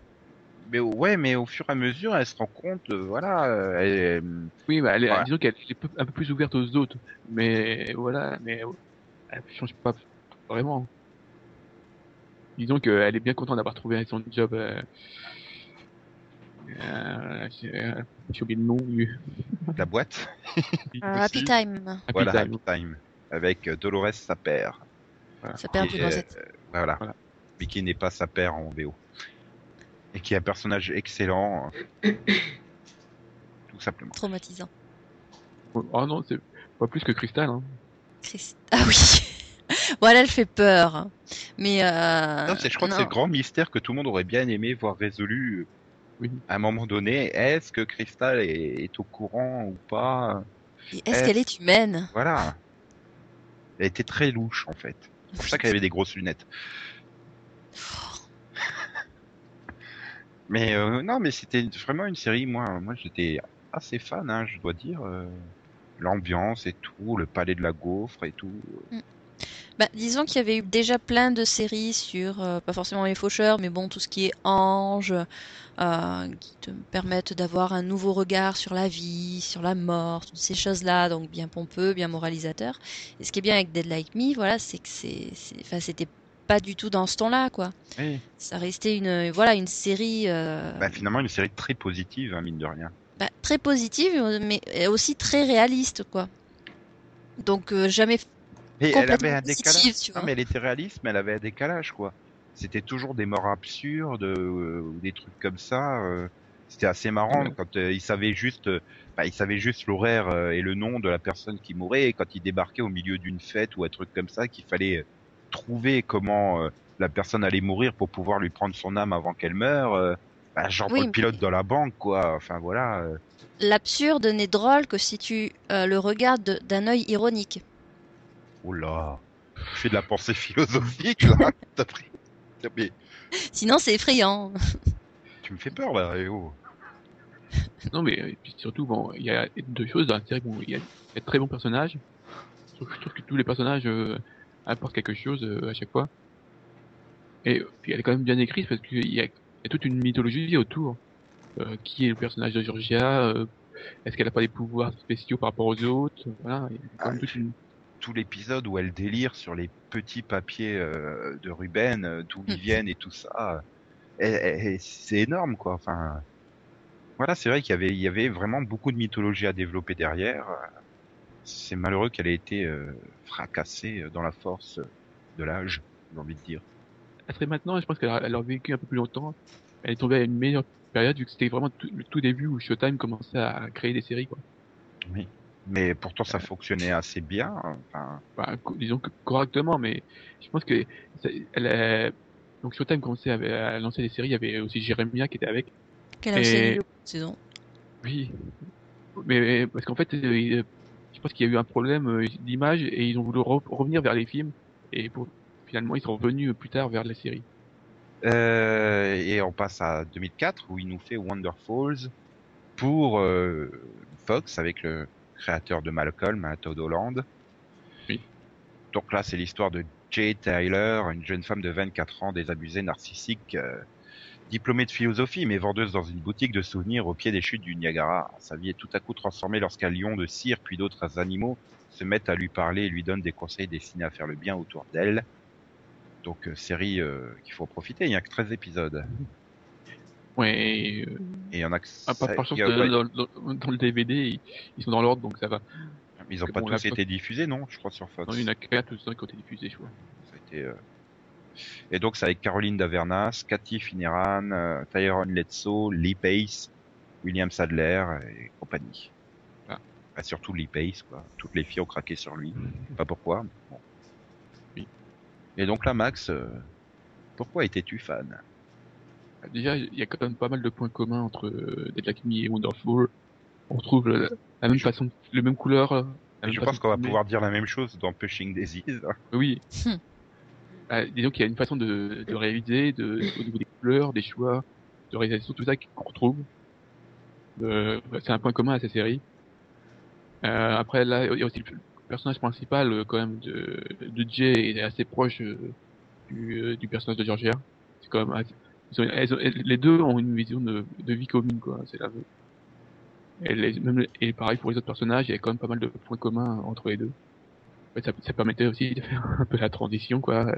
Mais ouais, mais au fur et à mesure, elle se rend compte, euh, voilà, elle- Oui, bah, elle, est- Voilà. disons qu'elle est un peu plus ouverte aux autres, mais voilà, mais elle change pas vraiment. Disons qu'elle est bien contente d'avoir trouvé son job. Euh, euh, j'ai oublié le nom. la boîte, Euh, Happy Time, Happy voilà, Time. Happy Time, avec euh, Dolores. Voilà. qui du est, noisette. euh, voilà. Voilà. Mais qui n'est pas sa père en VO. Et qui est un personnage excellent. Tout simplement. Traumatisant. Oh non, c'est pas plus que Crystal. Hein. Christ- Ah oui Voilà, elle fait peur. Mais euh... Non, c'est- je crois que c'est le grand mystère que tout le monde aurait bien aimé voir résolu euh, Oui. à un moment donné. Est-ce que Crystal est, est au courant ou pas? Et Est-ce est- qu'elle est humaine? Voilà. Elle était très louche en fait. C'est pour ça qu'elle avait des grosses lunettes. Mais euh, non, mais c'était vraiment une série. Moi, moi, j'étais assez fan, hein, je dois dire. euh, L'ambiance et tout, le palais de la gaufre et tout. Bah, disons qu'il y avait eu déjà plein de séries sur, euh, pas forcément les faucheurs, mais bon, tout ce qui est ange, euh, qui te permettent d'avoir un nouveau regard sur la vie, sur la mort, toutes ces choses-là, donc bien pompeux, bien moralisateur. Et ce qui est bien avec Dead Like Me, voilà, c'est que c'est, c'est- enfin, c'était pas du tout dans ce ton-là, quoi. Oui. Ça restait une, voilà, une série euh, Bah, finalement, une série très positive, hein, mine de rien. bah, très positive, mais aussi très réaliste, quoi. Donc euh, jamais Et elle avait un décalage. tu Non, mais elle était réaliste, mais elle avait un décalage, quoi. C'était toujours des morts absurdes euh, ou des trucs comme ça. euh. C'était assez marrant quand euh, il savait juste, euh, bah, il savait juste l'horaire euh, et le nom de la personne qui mourait. Et quand il débarquait au milieu d'une fête ou un truc comme ça, qu'il fallait euh, trouver comment euh, la personne allait mourir pour pouvoir lui prendre son âme avant qu'elle meure. euh, bah, genre Oui, pour le pilote mais- dans la banque, quoi. Enfin voilà. euh. L'absurde n'est drôle que si tu euh, le regardes de- d'un œil ironique. Oh là, tu fais de la pensée philosophique là. T'as pris. t'as- mais Sinon, c'est effrayant. tu me fais peur là. eh oh. Non, mais euh, puis surtout, bon, il y a deux choses série. Bon, il y a, il y a de très bons personnages. Je trouve, je trouve que tous les personnages euh, apportent quelque chose euh, à chaque fois. Et puis elle est quand même bien écrite parce qu'il y a, il y a toute une mythologie autour. Euh, qui est le personnage de Georgia euh, Est-ce qu'elle a pas des pouvoirs spéciaux par rapport aux autres? Voilà, il y a quand même Ah, toute une... tout l'épisode où elle délire sur les petits papiers euh, de Ruben, euh, d'où ils Mm. viennent et tout ça. Et- et- et c'est énorme, quoi. Enfin, voilà, c'est vrai qu'il y avait, il y avait vraiment beaucoup de mythologie à développer derrière. C'est malheureux qu'elle ait été euh, fracassée dans la force de l'âge, j'ai envie de dire. Elle serait maintenant, je pense qu'elle a- aurait vécu un peu plus longtemps. Elle est tombée à une meilleure période vu que c'était vraiment tout- le tout début où Showtime commençait à créer des séries. Quoi. Oui. Mais pourtant, ça fonctionnait assez bien. Enfin, co- disons que correctement, mais je pense que ça- elle a- donc Showtime commençait à, à lancer des séries. Il y avait aussi Jeremiah qui était avec. Quelle a Et- saisons. Oui, mais parce qu'en fait, euh, je pense qu'il y a eu un problème euh, d'image et ils ont voulu re- revenir vers les films et pour finalement ils sont revenus plus tard vers les séries. Euh, et on passe à 2004 où il nous fait Wonderfalls pour euh, Fox avec le créateur de Malcolm, hein, Todd Holland. Oui. Donc là, c'est l'histoire de Jay Tyler, une jeune femme de 24 ans désabusée, narcissique, euh, Diplômée de philosophie, mais vendeuse dans une boutique de souvenirs au pied des chutes du Niagara. Sa vie est tout à coup transformée lorsqu'un lion de cire puis d'autres animaux se mettent à lui parler et lui donnent des conseils destinés à faire le bien autour d'elle. Donc euh, série euh, qu'il faut profiter, il n'y a que 13 épisodes. Ouais, et, euh, Et il y en a que ah, par, par chance, a- euh, dans, dans- dans le DVD, ils, sont dans l'ordre, donc ça va. ils ont que pas bon, tous été diffusés, non Je crois sur Fox. Non, il y en a 4 ou 5 qui ont été diffusés, je crois. Ça a été, euh, Et donc c'est avec Caroline Davernas, Cathy Fineran, euh, Tyrone Letso, Lee Pace, William Sadler et compagnie. Ah. Bah, surtout Lee Pace, quoi. Toutes les filles ont craqué sur lui. Pas pourquoi. mais bon. Oui. Et donc là, Max, euh, pourquoi étais-tu fan? Déjà, il y a quand même pas mal de points communs entre euh, Dead Like Me et Wonderful. On retrouve la, la même Je- façon, les mêmes couleurs. euh, la même Je façon pense qu'on va pouvoir dire la même chose dans Pushing Daisies. Oui. Hmm. Ah, disons qu'il y a une façon de, de réaliser, de, au niveau des couleurs, des choix, de réalisation, tout ça qu'on retrouve. Euh, c'est un point commun à ces séries. Euh, après, là, il y a aussi le personnage principal, euh, quand même, de, de Jay est assez proche euh, du, euh, du personnage de Georgia. C'est quand même assez- ont- elles ont- elles- les deux ont une vision de, de vie commune, quoi. C'est la et, les- même, et pareil pour les autres personnages, il y a quand même pas mal de points communs entre les deux. En fait, ça, ça permettait aussi de faire un peu la transition, quoi.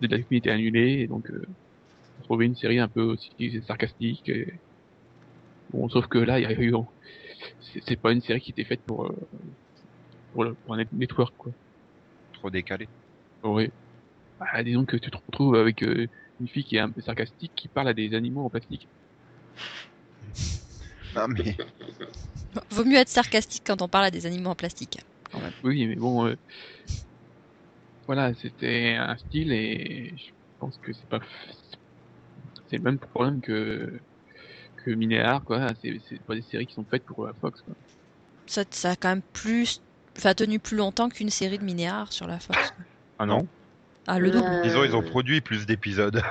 Like Me était annulé, et donc euh, trouver une série un peu aussi sarcastique. Et... Bon, sauf que là, il y a eu, c'est pas une série qui était faite pour euh, pour, le, pour un net- network, quoi. Trop décalé. Oui. Bah, disons que tu te retrouves avec euh, une fille qui est un peu sarcastique, qui parle à des animaux en plastique. Non mais Vaut mieux être sarcastique quand on parle à des animaux en plastique. quand même. Oui, mais bon, euh, voilà, c'était un style et je pense que c'est pas, c'est le même problème que que Minéar, quoi. C'est pas des séries qui sont faites pour la Fox, quoi. Ça, ça a quand même plus, enfin, tenu plus longtemps qu'une série de Minéar sur la Fox. quoi. ah non? Ah, le double. Euh, Disons ils ont produit plus d'épisodes.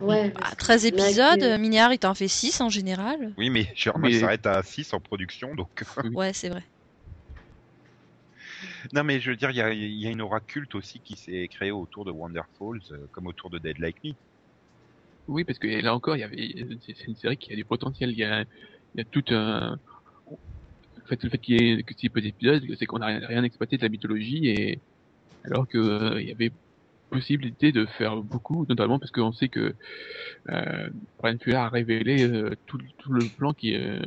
Ouais. Ah, parce que 13 là, épisodes, que- Minéar il t'en fait 6 en général. Oui mais généralement Mais- ils s'arrêtent à 6 en production donc. Ouais, c'est vrai. Non mais je veux dire il y a, il y a une aura culte aussi qui s'est créée autour de Wonderfalls euh, comme autour de Dead Like Me. Oui, parce que là encore, il y avait, c'est c'est une série qui a du potentiel. Il y a, il y a tout un, en fait, le fait qu'il y ait que si peu d'épisodes, c'est qu'on n'a rien, rien exploité de la mythologie et alors que euh, il y avait possibilité de faire beaucoup, notamment parce qu'on sait que euh, Brian Fuller a révélé euh, tout, tout le plan qui euh,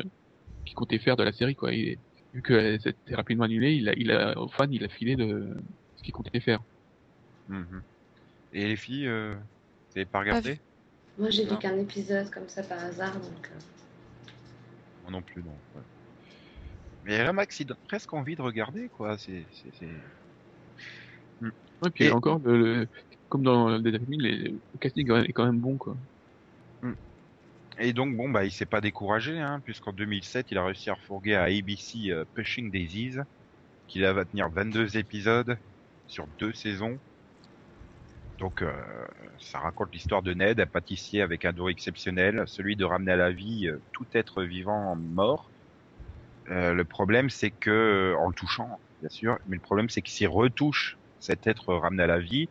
qui comptait faire de la série quoi. Il, vu que c'était rapidement annulé, il a, il a aux fans, il a filé de ce qu'il comptait faire. Mhm. Et les filles, euh, vous pas regardé Moi, j'ai vu qu'un épisode comme ça par hasard, donc. euh, Moi non plus non. ouais. Mais là Max il donne presque envie de regarder quoi. C'est Et puis Et- encore, le, le- comme dans Like Me, les- le casting est quand même bon quoi. Et donc bon bah il s'est pas découragé hein, puisqu'en 2007 il a réussi à refourguer à ABC euh, Pushing Daisies qui là va tenir 22 épisodes sur deux saisons. Donc euh, ça raconte l'histoire de Ned, un pâtissier avec un don exceptionnel, celui de ramener à la vie euh, tout être vivant mort. Euh, le problème c'est que en le touchant bien sûr, mais le problème c'est que s'il retouche cet être ramené à la vie,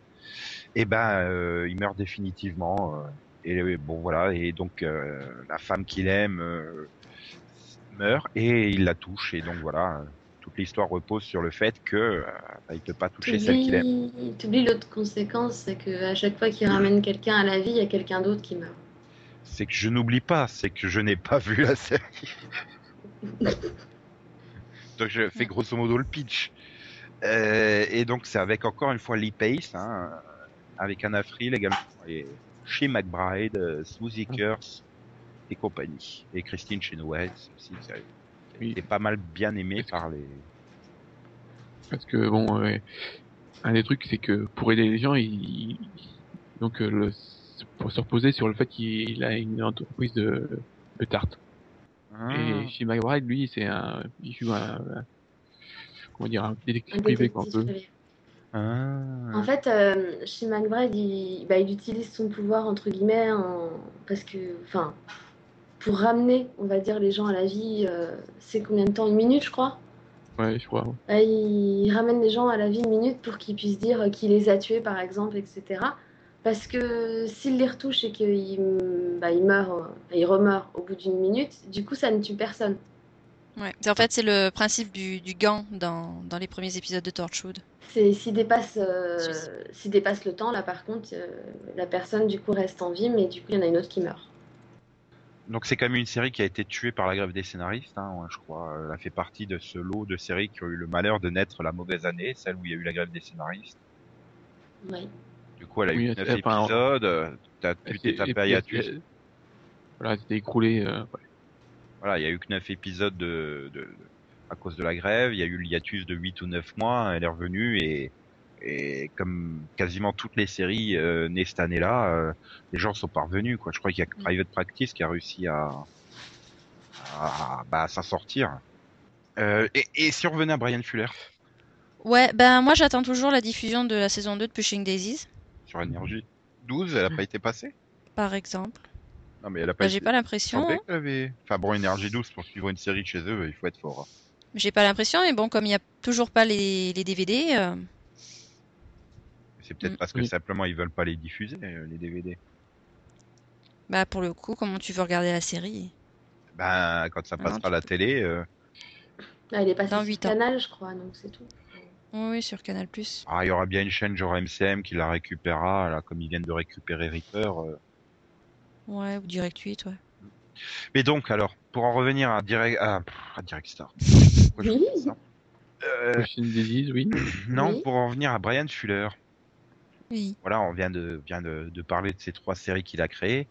eh ben euh, il meurt définitivement. euh, et euh, bon voilà, et donc la femme qu'il aime meurt et il la touche et donc voilà, toute l'histoire repose sur le fait que euh, bah, il peut pas toucher celle qu'il aime. T'oublies l'autre conséquence, c'est qu'à chaque fois qu'il ramène quelqu'un à la vie, il y a quelqu'un d'autre qui meurt. C'est que je n'oublie pas, c'est que je n'ai pas vu la série. donc je fais grosso modo le pitch. Euh, et donc c'est avec encore une fois Lee Pace, hein, avec Anna Friel également, et chez McBride, euh, Smoothie Curse et compagnie. Et Christine Chenoweth aussi, qui Oui. été pas mal bien aimée par les... Parce que bon, euh, un des trucs, c'est que pour aider les gens, il, donc euh, le, pour se reposer sur le fait qu'il a une entreprise de, de tartes. Ah. Et chez McBride, lui, c'est un, il joue un, un- comment dire, un détective Un privé, quoi, un détective peu. privé. Ah. En fait, euh, chez McBride, il, bah, il utilise son pouvoir entre guillemets en- parce que, enfin, pour ramener, on va dire, les gens à la vie, euh, c'est combien de temps? Une minute, je crois? Ouais, je crois. Bah, il ramène les gens à la vie une minute pour qu'ils puissent dire qui les a tués, par exemple, etc. Parce que s'il les retouche et qu'il bah, il meurt, euh, il remeurt au bout d'une minute, du coup, ça ne tue personne. Ouais. En fait, c'est le principe du, du gant dans, dans les premiers épisodes de Torchwood. C'est s'il dépasse, euh, Si, dépasse le temps, là par contre, euh, la personne du coup reste en vie, mais du coup il y en a une autre qui meurt. Donc c'est quand même une série qui a été tuée par la grève des scénaristes, hein, je crois. Elle a fait partie de ce lot de séries qui ont eu le malheur de naître la mauvaise année, celle où il y a eu la grève des scénaristes. Oui. Du coup, elle a Oui, eu elle- 9 enfin, épisodes, euh, t'as tu t'es tapé à Voilà, c'était écroulé. euh, ouais. Voilà, il y a eu que 9 épisodes de, de, à cause de la grève, il y a eu le hiatus de 8 ou 9 mois, elle est revenue et, et comme quasiment toutes les séries euh, nées cette année-là, euh, les gens sont parvenus. Quoi. Je crois qu'il y a que Mm. Private Practice qui a réussi à, à, bah, à s'en sortir. Euh, et, et si on revenait à Brian Fuller? Ouais, ben moi j'attends toujours la diffusion de la saison 2 de Pushing Daisies, sur Énergie 12, elle a pas été passée? Par exemple. Non mais elle a pas Bah, j'ai pas l'impression. avait... Enfin bon, Énergie 12, pour suivre une série de chez eux, il faut être fort. hein. J'ai pas l'impression, mais bon, comme il y a toujours pas les, les DVD, euh, C'est peut-être Mm. parce que Oui. simplement ils veulent pas les diffuser, euh, les DVD. bah pour le coup, comment tu veux regarder la série? Ben, quand ça Ah passera à la peux- télé, euh, Là, il est passé Dans sur ans. Canal, je crois, donc c'est tout. Oui, oui, sur Canal+. ah, il y aura bien une chaîne genre MCM qui la récupérera, là, comme ils viennent de récupérer Reaper. euh. Ouais, ou Direct 8, ouais. Mais donc, alors, pour en revenir à Direct, à, à Direct Star. Oui. Euh, Daisies, oui. non, Oui. pour en revenir à Brian Fuller. Oui. Voilà, on vient de, vient de, de parler de ces trois séries qu'il a créées.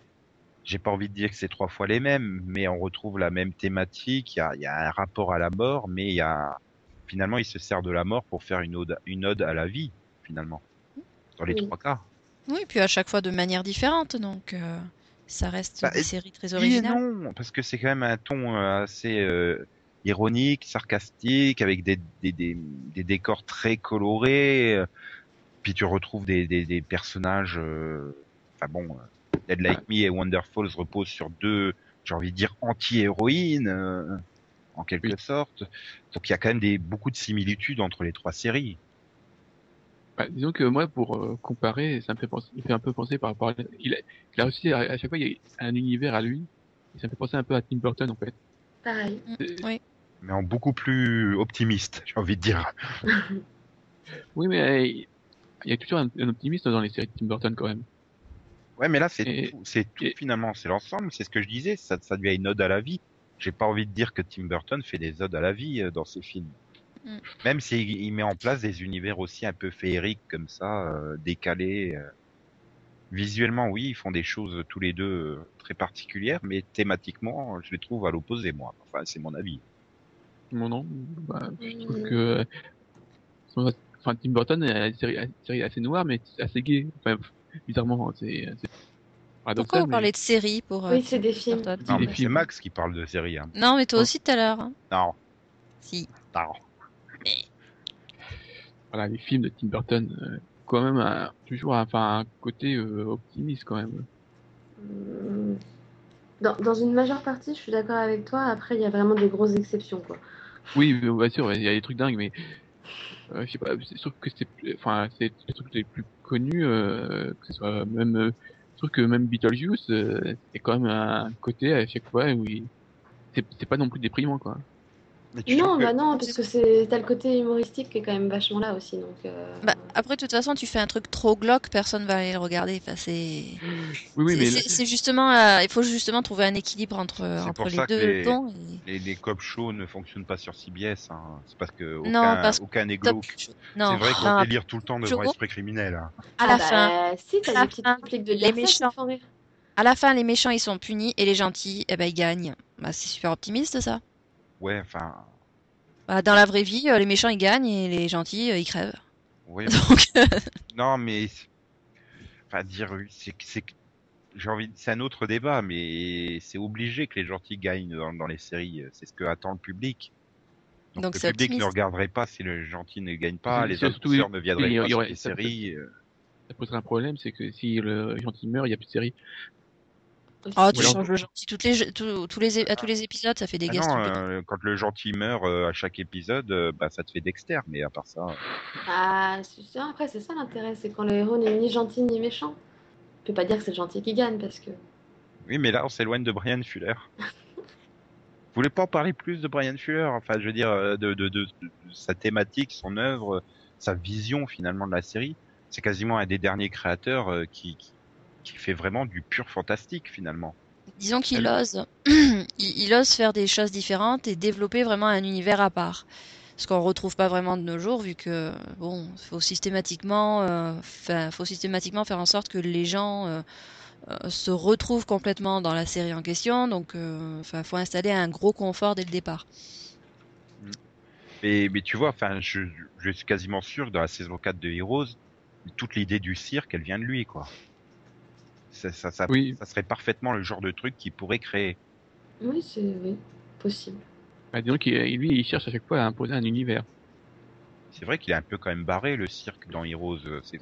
J'ai pas envie de dire que c'est trois fois les mêmes, mais on retrouve la même thématique. Il y a, il y a un rapport à la mort, mais il y a finalement il se sert de la mort pour faire une ode, une ode à la vie, finalement, dans les Oui. trois cas. Oui, puis à chaque fois de manière différente, donc euh, ça reste Bah, des et- séries très originales. non, parce que c'est quand même un ton euh, assez euh, ironique, sarcastique, avec des, des, des, des décors très colorés. euh, Puis tu retrouves des, des, des personnages. euh, Enfin bon, Dead Like Me et Wonderfalls reposent sur deux, j'ai envie de dire, anti-héroïnes, euh, en quelque Oui. sorte. Donc il y a quand même des, beaucoup de similitudes entre les trois séries. Bah, disons que moi, pour euh, comparer, ça me fait penser, il fait un peu penser par rapport à, il a, il a réussi à, à chaque fois, il y a un univers à lui. Et ça me fait penser un peu à Tim Burton, en fait. Pareil. Mm, Oui. Mais en beaucoup plus optimiste, j'ai envie de dire. Oui, mais euh, il y a toujours un, un optimiste dans les séries de Tim Burton, quand même. Ouais, mais là, c'est Et- tout, c'est tout et- finalement, c'est l'ensemble, c'est ce que je disais, ça, ça devient une ode à la vie. J'ai pas envie de dire que Tim Burton fait des odes à la vie euh, dans ses films. Mm. Même s'il il met en place des univers aussi un peu féeriques comme ça, euh, décalés. euh. Visuellement, oui, ils font des choses tous les deux euh, très particulières, mais thématiquement, je les trouve à l'opposé, moi. Enfin, c'est mon avis. Mon nom, bah, je Mm. trouve que, enfin, Tim Burton a une série, assez noire, mais assez gay. Enfin, bizarrement, c'est, Pourquoi vous mais- parlez de séries pour euh, Oui, c'est des films. Non, mais c'est. Max qui parle de série. Hein. Non, mais toi aussi tout à l'heure. hein. Non, Si. non. Voilà, les films de Tim Burton, euh, quand même, un- toujours, un- enfin, un côté euh, optimiste, quand même. Mm. Dans, dans une majeure partie, je suis d'accord avec toi. Après, il y a vraiment des grosses exceptions, quoi. Oui, bien sûr, il y a des trucs dingues, mais euh, je sais pas, c'est sûr que c'est, enfin, c'est les trucs les plus connus, euh, que ce soit même, euh, trouve que même Beetlejuice, euh, c'est quand même un côté à chaque fois où il, c'est pas non plus déprimant, quoi. Non, bah non, parce que c'est t'as le côté humoristique qui est quand même vachement là aussi, donc. euh, Bah, après, de toute façon, tu fais un truc trop glauque, personne va aller le regarder. Enfin, c'est. Oui, oui, mais c'est justement, euh, il faut justement trouver un équilibre entre, entre pour les ça que deux les- tons. et- Les, les cop shows ne fonctionnent pas sur CBS. Hein. C'est parce que aucun, Non, parce que aucun est Top- glauque. Non, C'est vrai qu'on non, délire tout le temps devant. Esprit criminel. hein. à ah la bah, fin, Si, t'as des petites répliques de les méchants. à la fin, les méchants ils sont punis et les gentils, eh ben, ils gagnent. Bah, c'est super optimiste ça. Ouais, enfin, Bah, dans la vraie vie, euh, les méchants ils gagnent et les gentils euh, ils crèvent. ouais. Donc, euh, non, mais c'est- enfin dire, oui, c'est j'ai envie, de- c'est un autre débat, mais c'est obligé que les gentils gagnent dans, dans les séries. C'est ce que attend le public. Donc, Donc le public ne regarderait pas si le gentil ne gagne pas, Oui, les annonceurs ne viendraient pas sur les séries. ça poserait un problème, c'est que si le gentil meurt, il y a plus de série. Oh, tu changes le gentil toutes les, tous, tous les, é- à tous les épisodes, ça fait des Ah guests non, euh, quand le gentil meurt euh, à chaque épisode, euh, bah ça te fait Dexter, mais à part ça. euh, Ah, c'est ça, après, c'est ça l'intérêt, c'est quand le héros n'est ni gentil ni méchant. peut pas dire que c'est le gentil qui gagne parce que. Oui, mais là, on s'éloigne de Brian Fuller. Vous voulez pas en parler plus de Brian Fuller? Enfin, je veux dire, de, de, de, de sa thématique, son œuvre, sa vision finalement de la série. C'est quasiment un des derniers créateurs euh, qui, qui, qui fait vraiment du pur fantastique finalement. Disons qu'il ose, il, il ose faire des choses différentes et développer vraiment un univers à part. Ce qu'on retrouve pas vraiment de nos jours, vu que bon, faut systématiquement, euh, fa- faut systématiquement faire en sorte que les gens euh, euh, se retrouvent complètement dans la série en question. Donc, enfin, faut installer un gros confort dès le départ. Mais, mais tu vois, enfin, je, je suis quasiment sûr que dans la saison 4 de Heroes, toute l'idée du cirque, elle vient de lui, quoi. Ça, ça, ça, Oui. ça serait parfaitement le genre de truc qu'il pourrait créer. Oui, c'est oui, possible. Bah, disons qu'il lui, il cherche à chaque fois à imposer un univers. C'est vrai qu'il est un peu quand même barré le cirque dans Heroes euh, 4.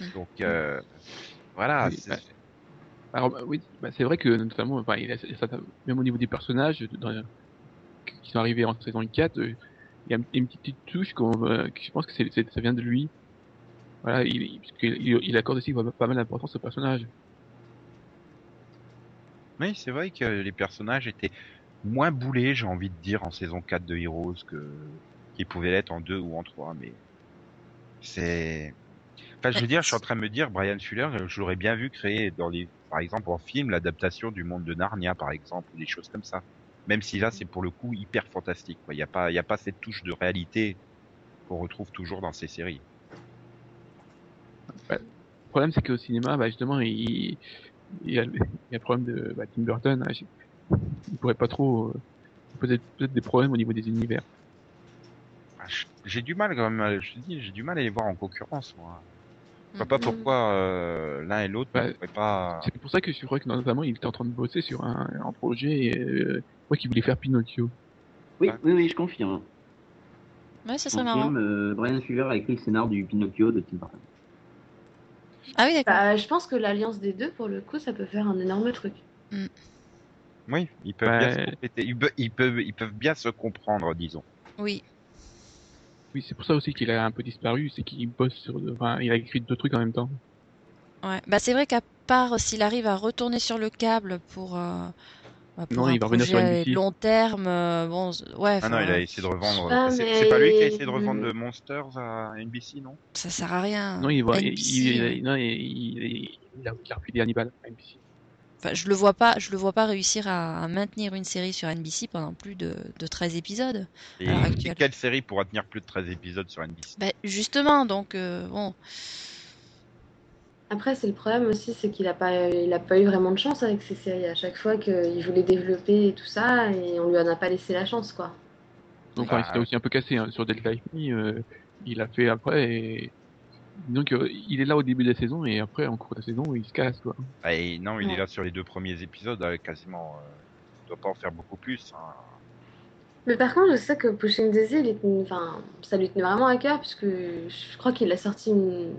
Oui. Donc euh, voilà. Oui, c'est- bah, Alors bah, oui, bah, c'est vrai que notamment, il a, même au niveau des personnages dans- qui sont arrivés en saison 4, euh, il y a une petite touche qu'on, euh, que je pense que c'est, c'est- ça vient de lui. Voilà, il, il, il, accorde aussi pas mal d'importance au personnage. Oui, c'est vrai que les personnages étaient moins boulés, j'ai envie de dire, en saison 4 de Heroes que qu'ils pouvaient l'être en 2 ou en 3, mais c'est... Enfin, je veux dire, je suis en train de me dire, Brian Fuller, je l'aurais bien vu créer dans les, par exemple, en film, l'adaptation du monde de Narnia, par exemple, ou des choses comme ça. Même si là, c'est pour le coup hyper fantastique. Il n'y a pas, il y a pas cette touche de réalité qu'on retrouve toujours dans ces séries. Le problème, c'est qu'au cinéma, bah, justement, il, il, y a, le- il y a le problème de bah, Tim Burton. hein, il pourrait pas trop euh, poser peut-être des problèmes au niveau des univers. Ah, J'ai du mal quand même, je te dis, j'ai du mal à les voir en concurrence, moi. Je vois Mm. pas pourquoi euh, l'un et l'autre Bah, ne pourraient pas... C'est pour ça que je crois que notamment il était en train de bosser sur un, un projet, euh, ouais, qui voulait faire Pinocchio. Oui, oui, oui, je confirme. Ouais, ça serait marrant. euh, Brian Fuller a écrit le scénar du Pinocchio de Tim Burton. Ah oui, d'accord. Bah, je pense que l'alliance des deux, pour le coup, ça peut faire un énorme truc. Oui, ils peuvent Ouais. bien se. Ils, pe- ils peuvent, ils peuvent bien se comprendre, disons. Oui. Oui, c'est pour ça aussi qu'il a un peu disparu, c'est qu'il bosse sur, enfin, il a écrit deux trucs en même temps. Ouais. Bah, c'est vrai qu'à part s'il arrive à retourner sur le câble pour, euh, bah, Non, il va revenir sur NBC. long terme, euh, bon, ouais, Ah non, il a essayé de revendre. Ah, c'est mais pas lui qui a essayé de revendre de Monsters à NBC, non? Ça sert à rien. Non, il voit, il, euh, il- non, il, il, il a, refilé Hannibal à NBC. Enfin, je le vois pas, je le vois pas réussir à, à maintenir une série sur NBC pendant plus de, de 13 épisodes. et, À l'heure et actuelle. quelle série pourra tenir plus de 13 épisodes sur NBC Bah, justement, donc euh, bon, Après, c'est le problème aussi, c'est qu'il a pas, il a pas eu vraiment de chance avec ces séries. À chaque fois qu'il voulait développer et tout ça, et on lui en a pas laissé la chance, quoi. Donc, Bah, enfin, il s'était aussi un peu cassé hein, sur Dead Like Me. euh, il a fait après et donc euh, il est là au début de la saison et après en cours de saison il se casse quoi. Ah, et Non, il Ouais. est là sur les deux premiers épisodes, euh, quasiment. Euh, il doit pas en faire beaucoup plus. hein. Mais par contre, je sais que Pushing Daisy, il est- enfin, ça lui tenait vraiment à cœur, puisque je crois qu'il a sorti une,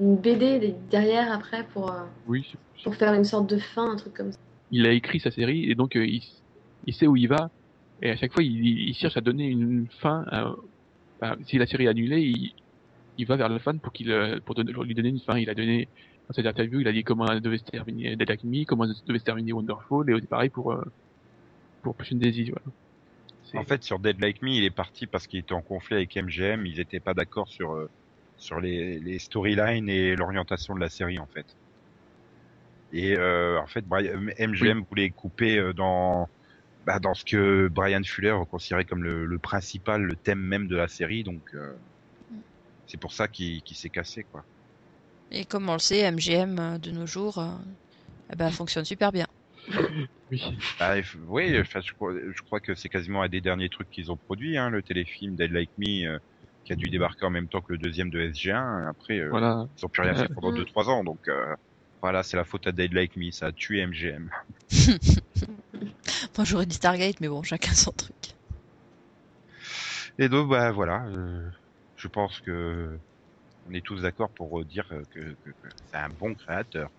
une BD derrière après pour, euh, Oui, pour faire une sorte de fin, un truc comme ça. il a écrit sa série et donc euh, il, il sait où il va et à chaque fois il, il cherche à donner une fin. À, enfin, si la série est annulée, il, il va vers le fan pour qu'il euh, pour, donner- pour lui donner une fin. Il a donné dans cette interview, il a dit comment elle devait se terminer Dead Like Me, comment devait se terminer Wonderful et c'est pareil pour euh, pour Pushing Daisy. Voilà. C'est- En fait, sur Dead Like Me, il est parti parce qu'il était en conflit avec MGM. Ils étaient pas d'accord sur euh, sur les, les storylines et l'orientation de la série, en fait. Et euh, en fait, Brian- MGM voulait couper euh, dans bah, dans ce que Brian Fuller considérait comme le, le principal, le thème même de la série. Donc, euh, c'est pour ça qu'il s'est cassé, quoi. et comme on le sait, MGM euh, de nos jours, euh, ben, fonctionne super bien. oui. Bah, oui, enfin, je, crois, je crois que c'est quasiment un des derniers trucs qu'ils ont produit, hein, le téléfilm Dead Like Me, euh, qui a dû débarquer en même temps que le deuxième de SG1. Après, euh, Voilà. ils ont plus rien fait pendant Mm. 2-3 ans, donc euh, voilà, c'est la faute à Dead Like Me, ça a tué MGM. Moi j'aurais dit Stargate, mais bon, chacun son truc. Et donc, bah voilà, euh, je pense que on est tous d'accord pour dire que, que- que c'est un bon créateur.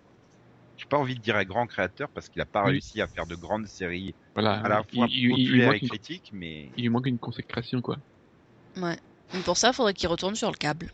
J'ai pas envie de dire un grand créateur parce qu'il a pas Oui. réussi à faire de grandes séries Voilà. à la Il- fois il, il, il populaires manque et une, critiques, mais il lui manque une consécration quoi. Ouais. Mais pour ça, il faudrait qu'il retourne sur le câble.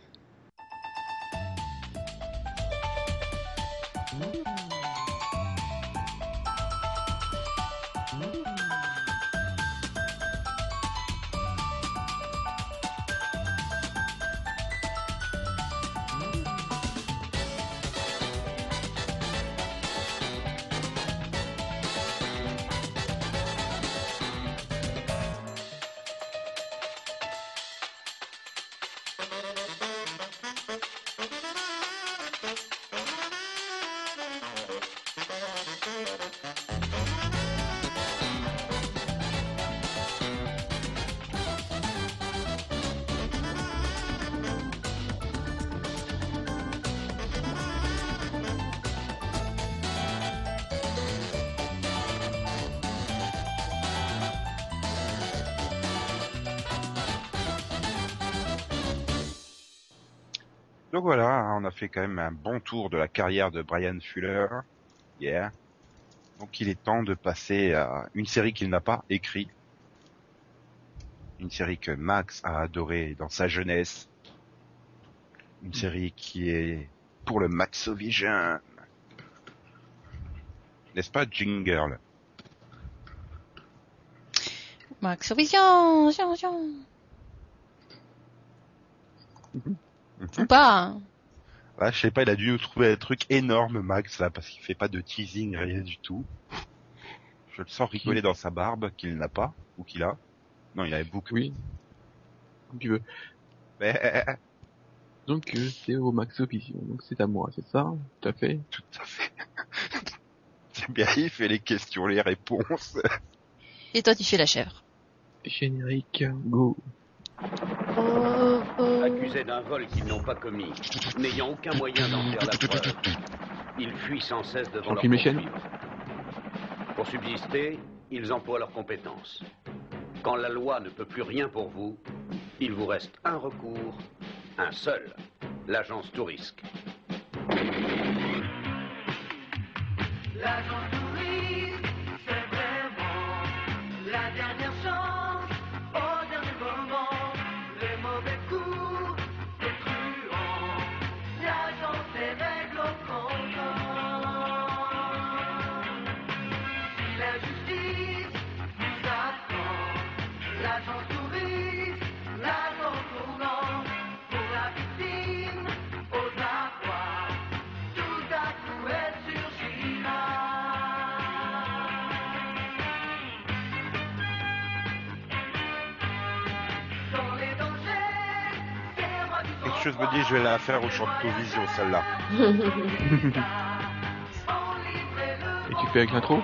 Donc voilà, on a fait quand même un bon tour de la carrière de Brian Fuller. Yeah. Donc il est temps de passer à une série qu'il n'a pas écrite. Une série que Max a adorée dans sa jeunesse. Une série qui est pour le Maxovision. N'est-ce pas, Jingle? Max Vision, vision, vision. Mhm. Ou pas. hein. Ouais, je sais pas, il a dû nous trouver un truc énorme, Max, là, parce qu'il fait pas de teasing, rien du tout. Je le sens rigoler dans sa barbe, qu'il n'a pas, ou qu'il a. Non, il a beaucoup. Oui. Comme tu veux. Mais, Donc, euh, c'est au Maxo Vision. Donc, c'est à moi, c'est ça Tout à fait. tout à fait. C'est bien, il fait les questions, les réponses. Et toi, tu fais la chèvre. Générique, go. Oh. Accusés d'un vol qu'ils n'ont pas commis, n'ayant aucun moyen d'en faire la preuve. Ils fuient sans cesse devant leur. Pour subsister, ils emploient leurs compétences. Quand la loi ne peut plus rien pour vous, il vous reste un recours, un seul, l'agence Tourisque. Chose me dit, je vais la faire au champ de vision, celle-là. Et tu fais avec l'intro?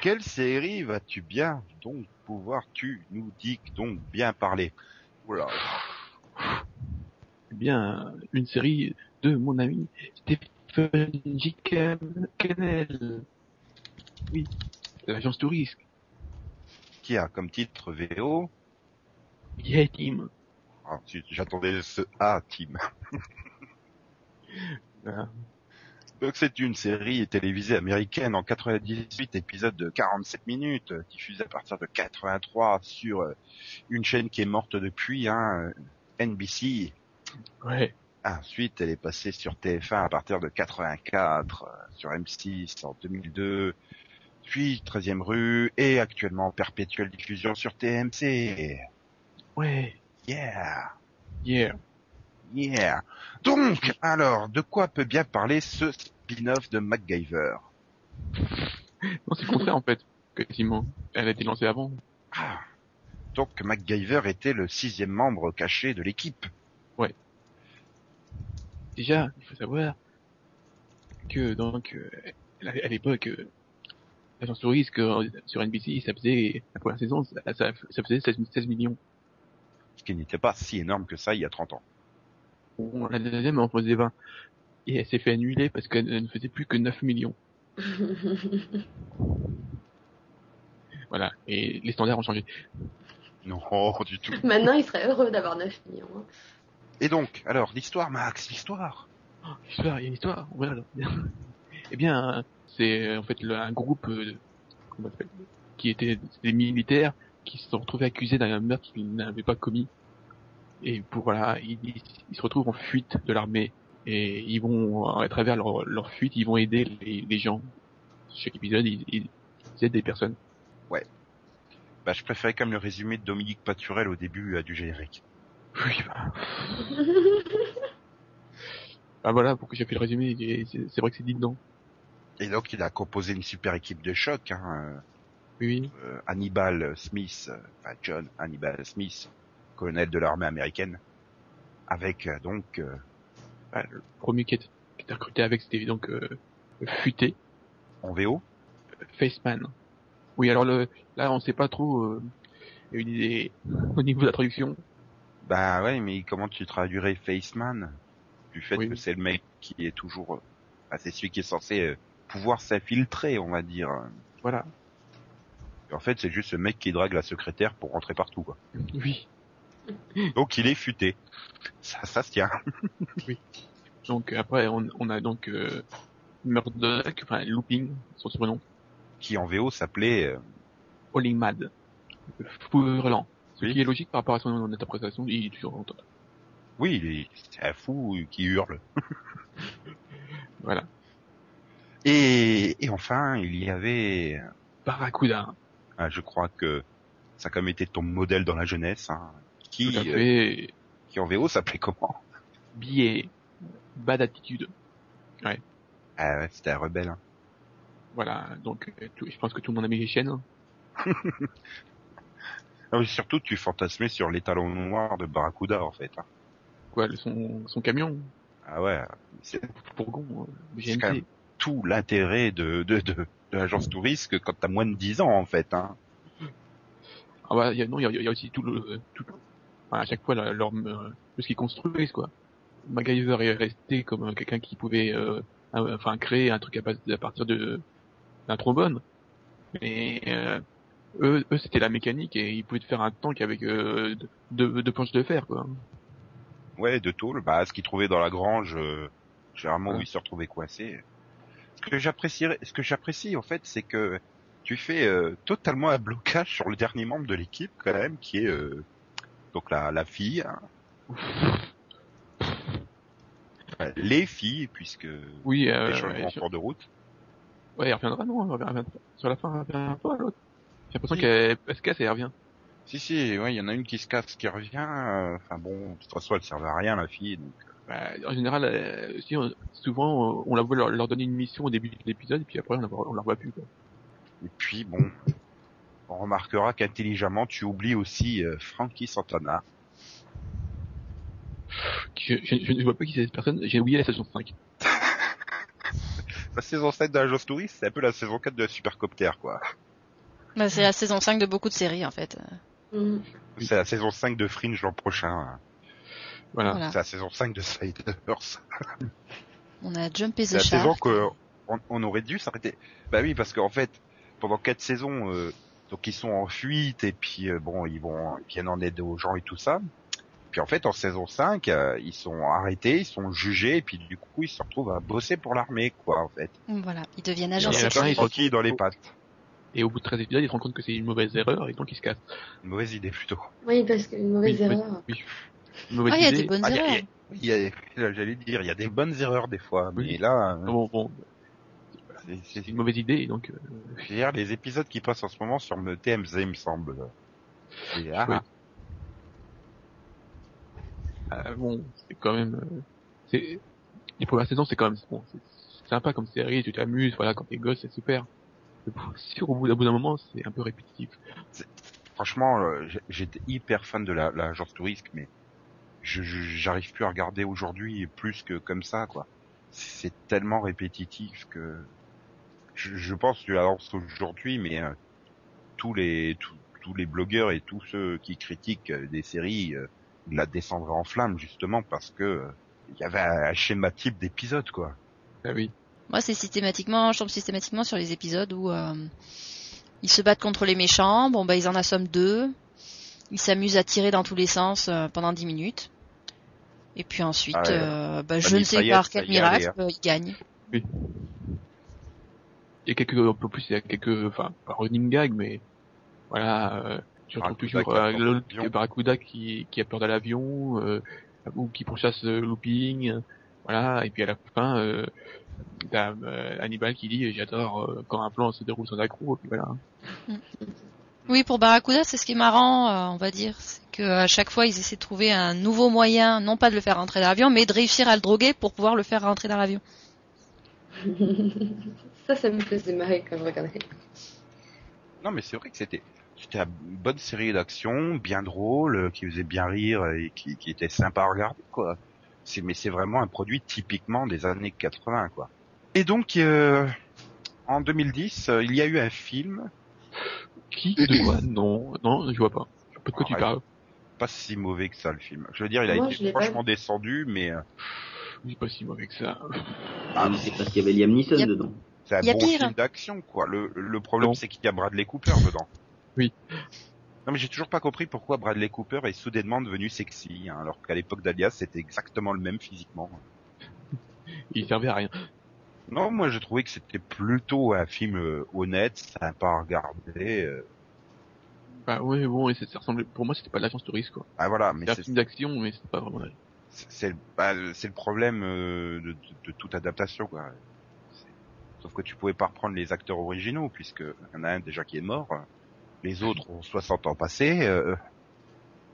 Quelle série vas-tu bien donc pouvoir, tu nous dis donc bien parler? Oula. Eh bien, une série de mon ami Stephen J. Kennel. Oui, l'agence Tourisque. Qui a comme titre VO Yeah, Team. Ah, J'attendais ce A, Team. Voilà. Donc c'est une série télévisée américaine en 98 épisodes de 47 minutes, euh, diffusée à partir de 83 sur euh, une chaîne qui est morte depuis, hein, euh, NBC. Ouais. Ensuite, elle est passée sur TF1 à partir de 84, euh, sur M6 en 2002, puis 13e rue, et actuellement en perpétuelle diffusion sur TMC. Ouais. Yeah, Yeah. Yeah. Donc, alors, de quoi peut bien parler ce spin-off de MacGyver? Non, c'est le contraire en fait. Quasiment. Elle a été lancée avant. Ah. Donc MacGyver était le sixième membre caché de l'équipe. Déjà, il faut savoir que donc euh, à l'époque, euh, l'agence Tourisque euh, sur NBC, ça faisait la première saison, ça, ça, ça faisait 16, 16 millions. Ce qui n'était pas si énorme que ça il y a 30 ans. Bon, la deuxième en faisait 20. Et elle s'est fait annuler parce qu'elle ne faisait plus que 9 millions. Voilà. Et les standards ont changé. Non, du tout. Maintenant, il serait heureux d'avoir 9 millions. hein. Et donc, alors, l'histoire, Max, l'histoire. Oh, L'histoire, il y a une histoire. Voilà. eh bien, c'est en fait le- un groupe euh, comment on appelle, qui était des militaires qui se sont retrouvés accusés d'un meurtre qu'ils n'avaient pas commis. Et pour voilà, ils, se retrouvent en fuite de l'armée et ils vont à travers leur, leur fuite, ils vont aider les, les gens. Chaque épisode, ils, ils aident des personnes. Bah, je préférais quand même le résumé de Dominique Paturel au début euh, du générique. Oui, bah. Ah voilà, pourquoi j'ai fait le résumé, c'est vrai que c'est dit dedans. Et donc, il a composé une super équipe de choc, hein, euh, Oui, oui. euh, Hannibal Smith, euh, enfin John Hannibal Smith, colonel de l'armée américaine, avec euh, donc euh, Ah, le premier qui était, qui recruté avec, c'était donc euh, Futé, en VO, Faceman. Oui, alors le, là, on sait pas trop euh, une idée au niveau de la traduction. Bah ouais, mais comment tu traduirais Faceman Du fait Oui. que c'est le mec qui est toujours... bah, c'est celui qui est censé pouvoir s'infiltrer, on va dire. Voilà. Et en fait, c'est juste ce mec qui drague la secrétaire pour rentrer partout, quoi. Oui. Donc il est futé. Ça, ça se tient. Donc après, on, on a donc euh, Murdoch, enfin Looping, son surnom, Qui en VO s'appelait... euh, Falling Mad, fou hurlant. Ce Oui. qui est logique par rapport à son interprétation, il est toujours longtemps. Oui, il est... c'est un fou qui hurle. Voilà. Et, et enfin, il y avait... Barracuda, ah, je crois que ça a quand même été ton modèle dans la jeunesse. Hein, qui, euh, qui en VO s'appelait comment? Billet, bad attitude. Ah ouais, c'était un rebelle. hein. Voilà, donc euh, tout- je pense que tout le monde a mis les chaînes. Ah oui, surtout, tu fantasmais sur les talons noirs de Barracuda, en fait. hein. Quoi, le- son, son camion, Ah ouais, c'est fourgon, euh, GNT. même- tout l'intérêt de, de, de, de l'agence touriste que quand t'as moins de 10 ans, en fait. Hein. Ah bah, il y a, non, il y a, y a aussi tout le, tout, enfin, à chaque fois, leur, leur, euh, tout ce qu'ils construisent, quoi. MacGyver est resté comme euh, quelqu'un qui pouvait, euh, euh, enfin, créer un truc à, base, à partir de, d'un trombone. Mais, euh, eux, eux c'était la mécanique et ils pouvaient faire un tank avec, euh, deux, deux planches de fer, quoi. Ouais, de tôle, bah, ce qu'ils trouvaient dans la grange, euh, généralement où ils se retrouvaient coincés. Ce que j'apprécierais, ce que j'apprécie, en fait, c'est que tu fais euh, totalement un blocage sur le dernier membre de l'équipe, quand même, qui est euh, donc la, la fille. hein. Enfin, les filles, puisque Oui, euh, euh, ouais, en cours de route. ouais, elle reviendra, non, elle reviendra, sur la fin, elle revient pas, l'autre. J'ai l'impression Si. qu'elle elle se casse et elle revient? Si, si, ouais, il y en a une qui se casse, qui revient. euh, Enfin bon, de toute façon, elle servait à rien, la fille. Donc, Bah, en général, euh, si on- souvent, euh, on la voit leur, leur donner une mission au début de l'épisode, et puis après, on la, voit- on la voit plus, quoi. Et puis bon, on remarquera qu'intelligemment, tu oublies aussi euh, Frankie Santana. Je, je, je ne vois pas qui c'est cette personne, j'ai oublié la saison 5. La saison 7 de touriste, c'est un peu la saison 4 de Supercopter, quoi. Bah, c'est la saison 5 de beaucoup de séries en fait. Mhm. C'est la saison 5 de Fringe l'an prochain. hein. Voilà. Voilà. C'est la saison 5 de Sliders. On a jumpé C'est the la saison shark. que on, on aurait dû s'arrêter. Bah oui, parce qu'en fait, pendant quatre saisons, euh, donc ils sont en fuite et puis euh, bon, ils vont ils viennent en aide aux gens et tout ça. Puis en fait, en saison 5, euh, ils sont arrêtés, ils sont jugés et puis du coup, ils se retrouvent à bosser pour l'armée, quoi, en fait. Voilà, ils deviennent Et agents à la fin, secrets. ils dans les pattes. Et au bout de 13 épisodes, ils se rendent compte que c'est une mauvaise erreur, et donc ils se cassent. Une mauvaise idée plutôt. Oui, parce qu'une mauvaise Oui, oui. erreur. Une mauvaise Ah, il y a idée. des bonnes Ah, erreurs. J'allais dire, il y a des bonnes erreurs des fois, Oui. mais là, euh, Ah Bon, bon, c'est- une mauvaise idée, donc, euh, je les épisodes qui passent en ce moment sur le TMZ, il me semble. Et, ah, euh, bon, c'est quand même, euh, c'est, les premières saisons, c'est quand même, bon, c'est sympa comme série, tu t'amuses, voilà, quand t'es gosse, c'est super. Mais bon, Si au bout d'un moment, c'est un peu répétitif. franchement, euh, j'étais hyper fan de la- l'agence touriste, mais je je- j'arrive plus à regarder aujourd'hui plus que comme ça, quoi. C'est tellement répétitif que je, je pense que tu la lances aujourd'hui, mais euh, tous les tous, tous les blogueurs et tous ceux qui critiquent euh, des séries euh, ils la descendraient en flammes justement parce que euh, il y avait un, un schéma type d'épisode, quoi. Ah oui. Moi, c'est systématiquement, je tombe systématiquement sur les épisodes où euh, ils se battent contre les méchants. Bon, bah, ils en assomment deux. Ils s'amusent à tirer dans tous les sens euh, pendant 10 minutes. Et puis ensuite, Ah ouais. euh, bah, La je ne sais par quel miracle, euh, ils gagnent. Il y a quelques, un peu plus, il y a quelques, enfin, pas running gag, mais voilà, euh, tu retrouves Barracuda toujours euh, l'avion. Barracuda qui, qui a peur de l'avion, euh, ou qui pourchasse euh, Looping, voilà, et puis à la fin, euh, t'as euh, Hannibal qui dit j'adore euh, quand un plan se déroule sans accroc, et puis voilà. Oui, pour Barracuda, c'est ce qui est marrant, euh, on va dire, c'est que à chaque fois, ils essaient de trouver un nouveau moyen, non pas de le faire rentrer dans l'avion, mais de réussir à le droguer pour pouvoir le faire rentrer dans l'avion. ça, ça me faisait marrer quand je regardais. Non, mais c'est vrai que c'était c'était une bonne série d'action, bien drôle, euh, qui faisait bien rire et qui, qui était sympa à regarder, quoi. C'est mais c'est vraiment un produit typiquement des années 80, quoi. Et donc euh, en 2010, euh, il y a eu un film Qui De quoi Non, non, je vois pas. Je sais pas de quoi tu Ouais. parles? Pas si mauvais que ça le film. Je veux dire, il a Moi, été franchement descendu, mais C'est pas si mauvais que ça. Ah, mais c'est parce qu'il y avait Liam Neeson dedans. c'est un Y a bon pire. film d'action, quoi. Le, le problème, c'est qu'il y a Bradley Cooper dedans. Oui. Non, mais j'ai toujours pas compris pourquoi Bradley Cooper est soudainement devenu sexy, hein, alors qu'à l'époque d'Alias, c'était exactement le même physiquement. Il servait à rien. Non, moi, je trouvais que c'était plutôt un film euh, honnête, sympa à regarder. euh. Bah ouais, bon, et ça, ressemblait, pour moi, c'était pas de l'agence touriste, quoi. Ah voilà, mais C'est un film d'action, mais c'était pas vraiment c'est le, bah, le- c'est le problème euh, de, de- de toute adaptation, quoi. Sauf que tu pouvais pas reprendre les acteurs originaux, puisque y en a un déjà qui est mort, les autres ont 60 ans passés. euh,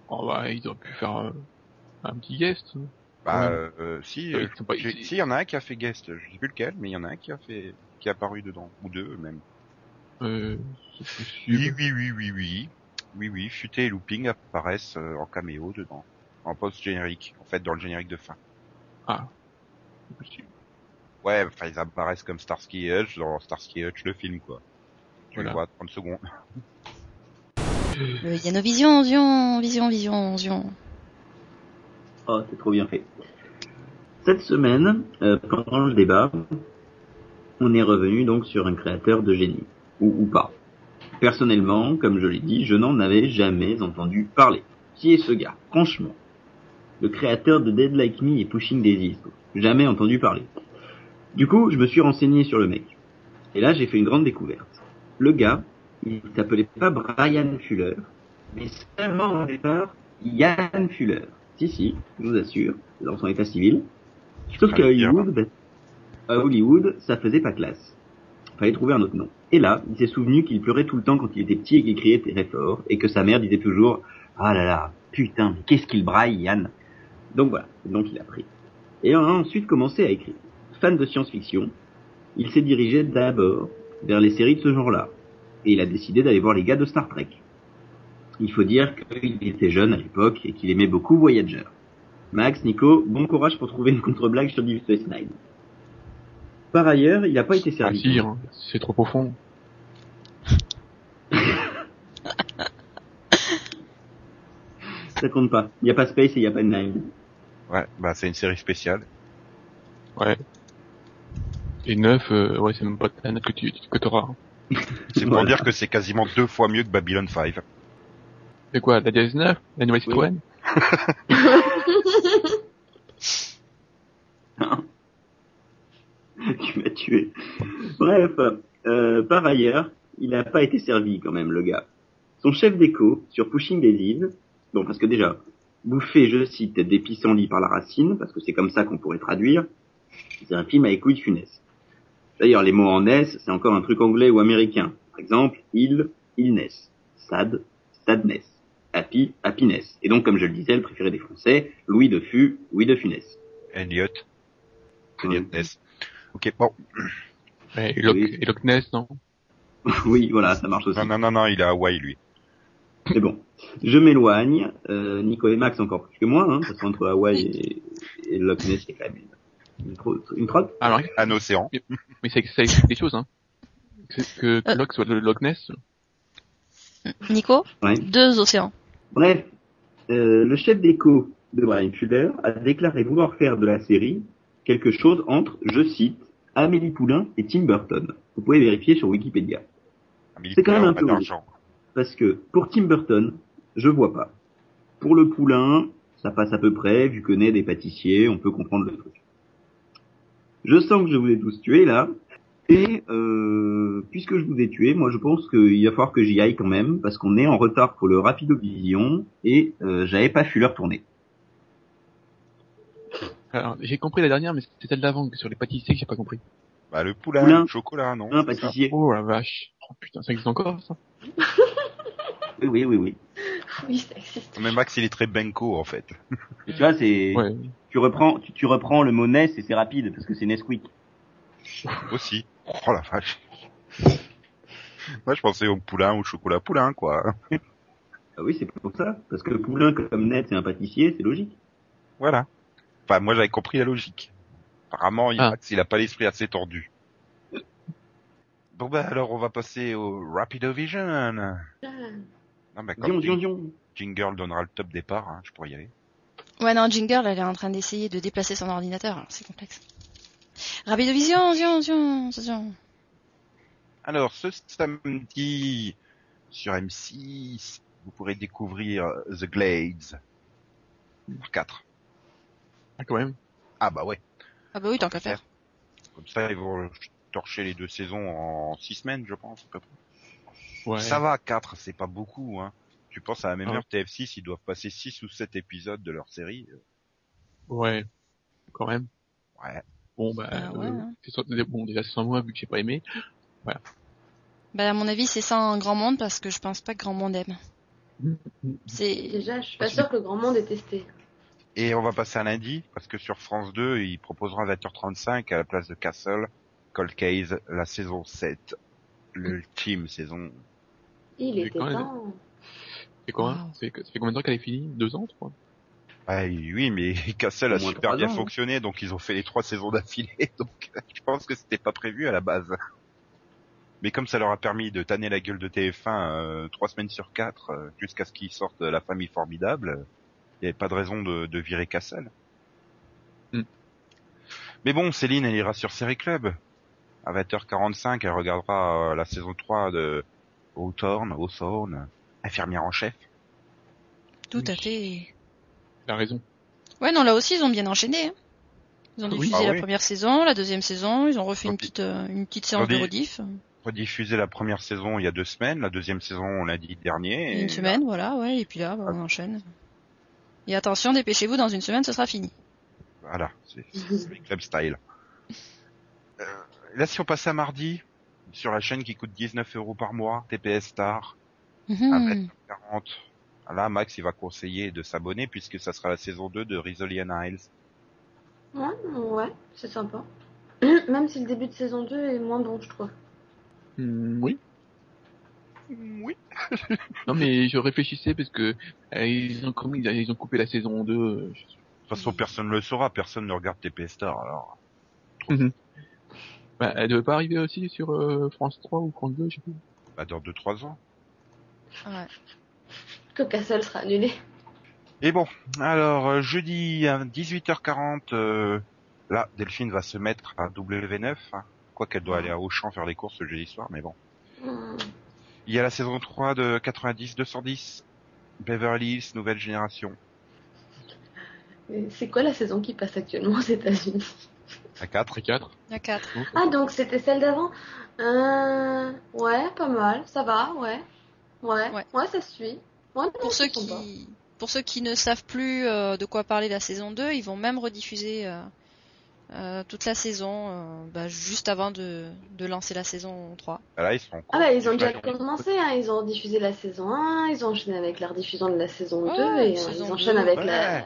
Oh bah, ils auraient pu faire euh, un petit guest. bah, Ouais. euh, si, Ouais, euh, pas- si, il y en a un qui a fait guest, je sais plus lequel, mais il y en a un qui a fait, qui est apparu dedans, ou deux même. Euh, Oui, oui, oui, oui, oui, oui, oui, Futé et Looping apparaissent euh, en caméo dedans, en post-générique, en fait, dans le générique de fin. Ah. C'est possible. Ouais, enfin, ils apparaissent comme Starsky et Hutch dans Starsky et Hutch, le film, quoi. Tu Voilà. le vois à 30 secondes. Le Yanovision, vision, vision, vision, vision. Oh, c'est trop bien fait. Cette semaine, euh, pendant le débat, on est revenu donc sur un créateur de génie. Ou, ou pas. Personnellement, comme je l'ai dit, je n'en avais jamais entendu parler. Qui est ce gars? Franchement. Le créateur de Dead Like Me et Pushing Daisies. Jamais entendu parler. Du coup, je me suis renseigné sur le mec. Et là, j'ai fait une grande découverte. Le gars, il s'appelait pas Brian Fuller, mais seulement au départ, Yann Fuller. Si, si, je vous assure, dans son état civil. Sauf qu'à. Hollywood, ben, à Hollywood, ça faisait pas classe. Fallait trouver un autre nom. Et là, il s'est souvenu qu'il pleurait tout le temps quand il était petit et qu'il criait très fort, et que sa mère disait toujours Ah là là, putain, mais qu'est-ce qu'il braille, Yann Donc voilà, donc il a pris. Et a ensuite commencé à écrire. Fan de science-fiction, il s'est dirigé d'abord vers les séries de ce genre-là. Et il a décidé d'aller voir les gars de Star Trek. Il faut dire qu'il était jeune à l'époque et qu'il aimait beaucoup Voyager. Max, Nico, bon courage pour trouver une contre-blague sur Deep Space Nine. Par ailleurs, il n'a pas été Ah servi. si, hein, c'est trop profond. Ça compte pas. Il n'y a pas Space et il n'y a pas Nine. Ouais, bah, c'est une série spéciale. Ouais. Et neuf, euh, ouais, c'est même pas ta note que tu que t'auras. hein. C'est pour Voilà. dire que c'est quasiment deux fois mieux que Babylon 5. C'est quoi, la dièse 9 La nouvelle Citroën tu m'as tué. Bref, euh, par ailleurs, il n'a pas été servi quand même, le gars. Son chef d'écho sur Pushing Daisies, bon, parce que déjà, bouffer, je cite, des pissenlits par la racine, parce que c'est comme ça qu'on pourrait traduire, c'est un film avec couilles funestes. D'ailleurs, les mots en S, c'est encore un truc anglais ou américain. Par exemple, il, illness, sad, sadness, happy, happiness. Et donc, comme je le disais, le préféré des Français, Louis de Fu, Louis de Funès. Elliot. Elliot Ouais. Ness. Ok, bon. Et Loch, Oui. Loch Ness, non? Oui, voilà, ça marche aussi. Non, non, non, non, il est à Hawaï, lui. Mais bon, je m'éloigne. Euh, Nico et Max encore plus que moi, hein, parce qu'entre Hawaï et, et le Loch Ness, il y a quand même une, une, tro- une trotte. Alors, Un océan. mais ça, ça explique des choses, hein. Que, que, Euh. Loch soit le Loch Ness. Nico Ouais. Deux océans. Bref, euh, le chef d'écho de Brian Fuller a déclaré vouloir faire de la série quelque chose entre, je cite, Amélie Poulain et Tim Burton. Vous pouvez vérifier sur Wikipédia. Amélie C'est quand même un peu d'argent. Parce que pour Tim Burton, je vois pas. Pour le Poulain, ça passe à peu près, vu que naît des pâtissiers, on peut comprendre le truc. Je sens que je vous ai tous tués là. Et euh, puisque je vous ai tués, moi je pense qu'il va falloir que j'y aille quand même, parce qu'on est en retard pour le Rapido Vision, et euh, j'avais pas fu leur tournée. Alors, j'ai compris la dernière, mais c'était celle d'avant, que sur les pâtissiers que j'ai pas compris. Bah, le poulain, Poulain. le chocolat, non Un pâtissier. Oh la vache. Oh putain, ça existe encore, ça? Oui, oui, oui, oui. Oui, ça existe. Mais Max, il est très benko, en fait. Et tu vois, c'est Ouais. tu reprends tu, tu reprends le mot Ness et c'est rapide parce que c'est Nesquik. Aussi. Oh la vache. Moi, je pensais au poulain, au chocolat poulain, quoi. Ah oui, c'est pour ça, parce que Poulain comme Net c'est un pâtissier, c'est logique. Voilà. Enfin, moi, j'avais compris la logique. Apparemment, il- Ah. Max, il a pas l'esprit assez tordu. Bon bah alors on va passer au Rapidovision. Ah, Non, bah, Dion, comme Dion, Jing- Dion. Jingle donnera le top départ, hein, je pourrais y aller. Ouais, non, Jingle, elle est en train d'essayer de déplacer son ordinateur, alors c'est complexe. Rapidovision, vision, vision, vision. Alors ce samedi sur M6, vous pourrez découvrir The Glades. 4. Ah, quand même. Ah bah ouais. Ah bah oui, tant qu'à faire. Comme ça ils vont torcher les deux saisons en 6 semaines je pense. à peu près. Ouais. Ça va, 4, c'est pas beaucoup. Hein. Tu penses à la même Ah. heure TF6, ils doivent passer 6 ou 7 épisodes de leur série. Ouais. Quand même. Ouais. Bon, bah, Ah ouais, euh, hein. bon, déjà, c'est sans moi, vu que j'ai pas aimé. Bah à mon avis, c'est ça un grand monde parce que je pense pas que grand monde aime. C'est Déjà, je suis pas sûre que le grand monde ait testé. Et on va passer à lundi, parce que sur France 2, ils proposeront à 20h35 à la place de Castle, Cold Case, la saison 7. L'ultime saison. Il était quand même. temps. C'est quoi ça fait combien de temps qu'elle est finie? Deux ans, trois Ah, oui, mais Castle a super bien ans, hein. fonctionné, donc ils ont fait les trois saisons d'affilée, donc je pense que c'était pas prévu à la base. Mais comme ça leur a permis de tanner la gueule de TF1 euh, trois semaines sur quatre, euh, jusqu'à ce qu'ils sortent La Famille Formidable, il n'y avait pas de raison de, de virer Castle. Hmm. Mais bon, Céline, elle ira sur Série Club. À 20h45, elle regardera euh, la saison 3 de Hawthorne, Hawthorne, infirmière en chef. tout à fait. Elle a raison. Ouais, non, là aussi, ils ont bien enchaîné. hein. Ils ont Oui. diffusé Ah la oui. première saison, la deuxième saison, ils ont refait une petite, euh, une petite séance de rediff. Rediffusé la première saison il y a deux semaines, la deuxième saison lundi dernier. et Une semaine, voilà, ouais, et puis là, bah, on enchaîne. Et attention, dépêchez-vous, dans une semaine, ce sera fini. Voilà, c'est c'est le club style. Euh, là, si on passait à mardi, sur la chaîne qui coûte 19 euros par mois, TPS Star, à Mhm. 40. Là, Max, il va conseiller de s'abonner puisque ça sera la saison 2 de Rizolian Isles. Ouais, ouais, c'est sympa. Même si le début de saison 2 est moins bon, je trouve. Hmm, oui. Oui. Non, mais je réfléchissais parce que euh, ils ont comme ils, ils ont coupé la saison 2. euh, je- De toute façon, personne ne le saura, personne ne regarde TPS Star, alors. Bah, elle devait pas arriver aussi sur euh, France 3 ou France 2, je sais plus. Bah, dans 2-3 ans. Ouais. Que Castle sera annulé. Et bon, alors, euh, jeudi à 18h40, euh, là, Delphine va se mettre à W9, hein. quoi qu'elle doit aller à Auchan faire les courses le jeudi soir, mais bon. Hmm. Il y a la saison 3 de 90-210, Beverly Hills, nouvelle génération. Mais C'est quoi la saison qui passe actuellement aux États-Unis? À 4. Après 4. Il y a quatre. Ah, donc c'était celle d'avant euh... Ouais, pas mal, ça va, ouais. Ouais, Ouais. ouais, ça suit. Ouais, Pour ceux qui, pour ceux qui ne savent plus euh, de quoi parler la saison 2, ils vont même rediffuser euh, toute la saison euh, bah, juste avant de, de lancer la saison 3. Là, ils sont Ah bah ils ont déjà commencé, hein. ils ont diffusé la saison 1, ils ont enchaîné avec la rediffusion de la saison 2 Ouais, et euh, saison ils enchaînent 2, avec ouais. la...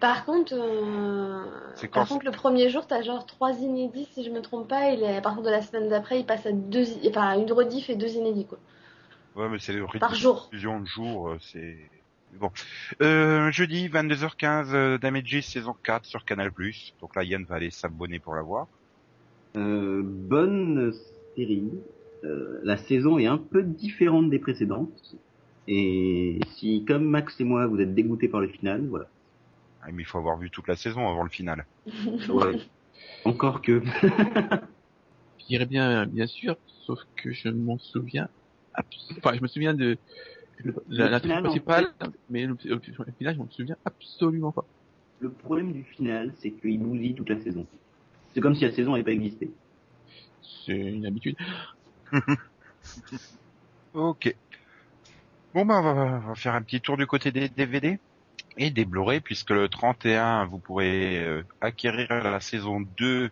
Par contre, euh... Par contre le premier jour t'as genre trois inédits si je me trompe pas et à partir de la semaine d'après il passe à deux, enfin une rediff et deux inédits quoi. Ouais, mais c'est le rythme Par jour. diffusion de jour, c'est... Bon. Euh, jeudi, 22h15, euh, Damages saison 4 sur Canal+. Donc là, Yann va aller s'abonner pour la voir. Euh, bonne série. Euh, la saison est un peu différente des précédentes. Et si, comme Max et moi, vous êtes dégoûtés par le final, voilà. Ah, mais il faut avoir vu toute la saison avant le final. Ouais. Encore que. Je dirais bien, bien sûr, sauf que je m'en souviens. Enfin, je me souviens de Principale, mais je m'en souviens absolument pas. Le problème du final, c'est qu'il bousille toute la saison. C'est comme si la saison n'avait pas existé. C'est une habitude. Ok. Bon, bah, on va, on va faire un petit tour du côté des DVD et des Blu-ray, puisque le 31, vous pourrez euh, acquérir la saison 2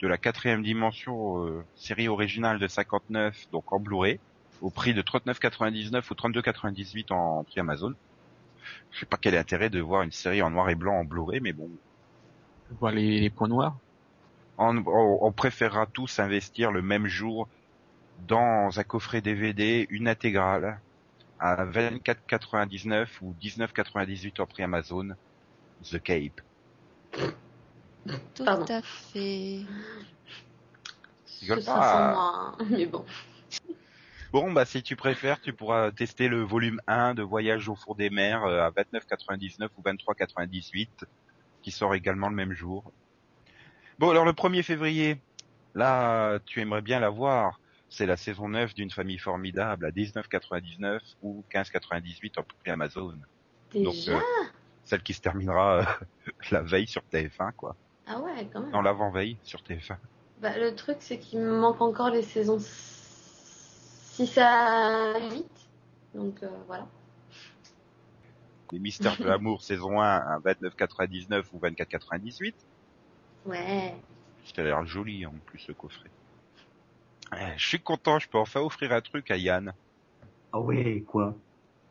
de la quatrième dimension euh, série originale de 59, donc en Blu-ray, au prix de 39,99 ou 32,98 en prix Amazon. Je sais pas quel est l'intérêt de voir une série en noir et blanc en Blu-ray, mais bon, Voir les, les points noirs. on, on- on préférera tous investir le même jour dans un coffret DVD, une intégrale, à 24,99 ou 19,98 en prix Amazon, The Cape. Tout Pardon. à fait. Ce sera pas. sans moi, hein. mais bon. Bon, bah si tu préfères, tu pourras tester le volume 1 de Voyage au four des mers euh, à 29,99 ou 23,98 qui sort également le même jour. Bon, alors le 1er février, là, tu aimerais bien la voir. C'est la saison 9 d'une famille formidable à 19,99 ou 15,98 en prix Amazon. Donc, Déjà euh, celle qui se terminera euh, la veille sur TF1, quoi. Ah ouais, quand même. Non, l'avant-veille sur TF1. Bah, le truc, c'est qu'il me manque encore les saisons 6 à 8. Donc euh, voilà. Les Mystères de l'amour saison 1 à 29,99 ou 24,98. Ouais. Ça a l'air joli en plus le coffret. Je suis content, je peux enfin offrir un truc à Yann. Ah ouais, quoi?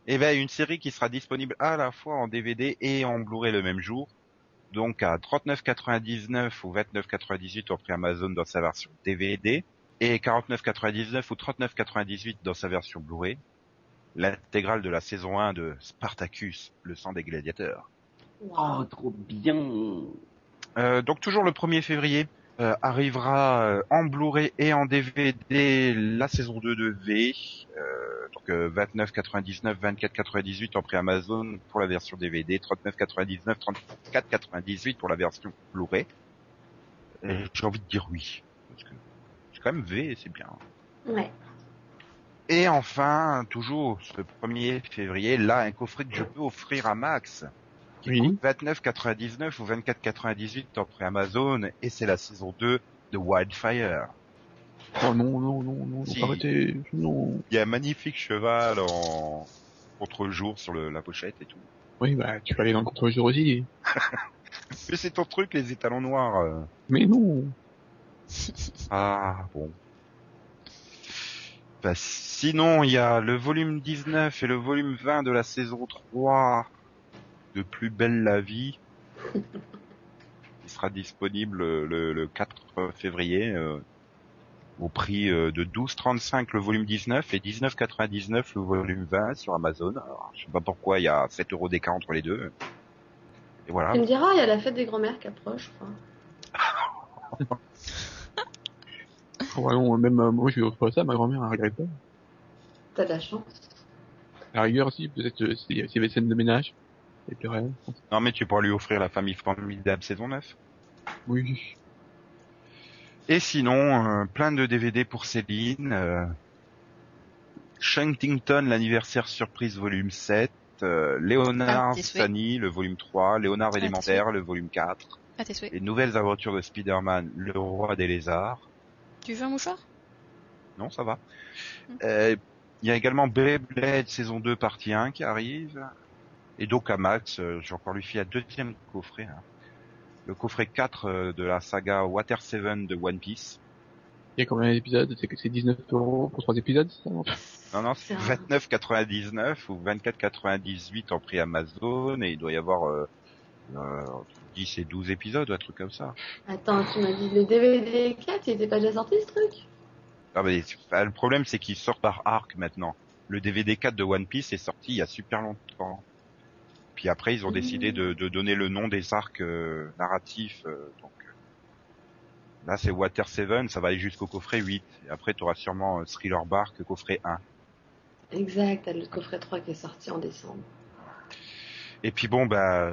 Eh ben une série qui sera disponible à la fois en DVD et en Blu-ray le même jour. Donc à 39,99 ou 29,98 au prix Amazon dans sa version DVD et 49,99 ou 39,98 dans sa version Blu-ray. L'intégrale de la saison 1 de Spartacus, le sang des gladiateurs. Oh, trop bien Euh, donc toujours le 1er février euh, arrivera euh, en Blu-ray et en DVD la saison 2 de V. Euh, donc euh, 29,99, 24,98 en prix Amazon pour la version DVD, 39,99, 34,98 pour la version Blu-ray. J'ai envie de dire oui. Parce que c'est quand même V et c'est bien. Ouais. Et enfin, toujours ce 1er février, là, un coffret que je peux offrir à Max. Qui Oui. coûte 29,99 ou 24,98 en prix Amazon. Et c'est la saison 2 de Wildfire. Oh non, non, non, non, Si. arrêtez, non. Il y a un magnifique cheval en contre-jour sur le- la pochette et tout. Oui, bah, tu vas aller dans le contre-jour aussi. Mais c'est ton truc, les étalons noirs. euh. Mais non. Ah, bon. Bah, sinon, il y a le volume 19 et le volume 20 de la saison 3 de Plus belle la vie. Il sera disponible le, le 4 février euh, au prix euh, de 12,35 le volume 19 et 19,99 le volume 20 sur Amazon. Alors, je sais pas pourquoi il y a 7 euros d'écart entre les deux. Et voilà. Tu me diras, il y a la fête des grands-mères qui approche, je crois. Même euh, moi, je vais offrir ça, ma grand-mère, elle regrette pas. T'as de la chance. À la rigueur, si, peut-être, euh, s'il y avait des scènes de ménage. Et puis rien. Non mais tu pourras lui offrir la famille formidable saison 9. Oui. Et sinon, euh, plein de DVD pour Céline. Euh, Shantington, l'anniversaire surprise volume 7. Euh, Léonard Ah. Sani, le volume 3. Léonard tes élémentaire, le volume 4. À tes souhaits. Les nouvelles aventures de Spider-Man, le roi des lézards. Tu veux un mouchoir? Non, ça va. Hmm. Euh, Il y a également Beyblade saison 2 partie 1 qui arrive. Et donc à Max, euh, j'ai encore lui fait un deuxième coffret. hein. Le coffret 4 euh, de la saga Water 7 de One Piece. Il y a combien d'épisodes? C'est que c'est 19 euros pour 3 épisodes, ça? Non Non, c'est C'est un- 29,99 ou 24,98 en prix Amazon et il doit y avoir euh, euh, 10 et 12 épisodes un truc comme ça. Attends, tu m'as dit le DVD 4, il était pas déjà sorti ce truc? Ah, mais, le problème c'est qu'il sort par arc maintenant. Le DVD 4 de One Piece est sorti il y a super longtemps. Puis après ils ont décidé de, de donner le nom des arcs euh, narratifs. euh, donc euh, là c'est Water 7, ça va aller jusqu'au coffret 8. Et après tu auras sûrement Thriller Bark coffret 1. Exact, le coffret 3 qui est sorti en décembre. Et puis bon, bah,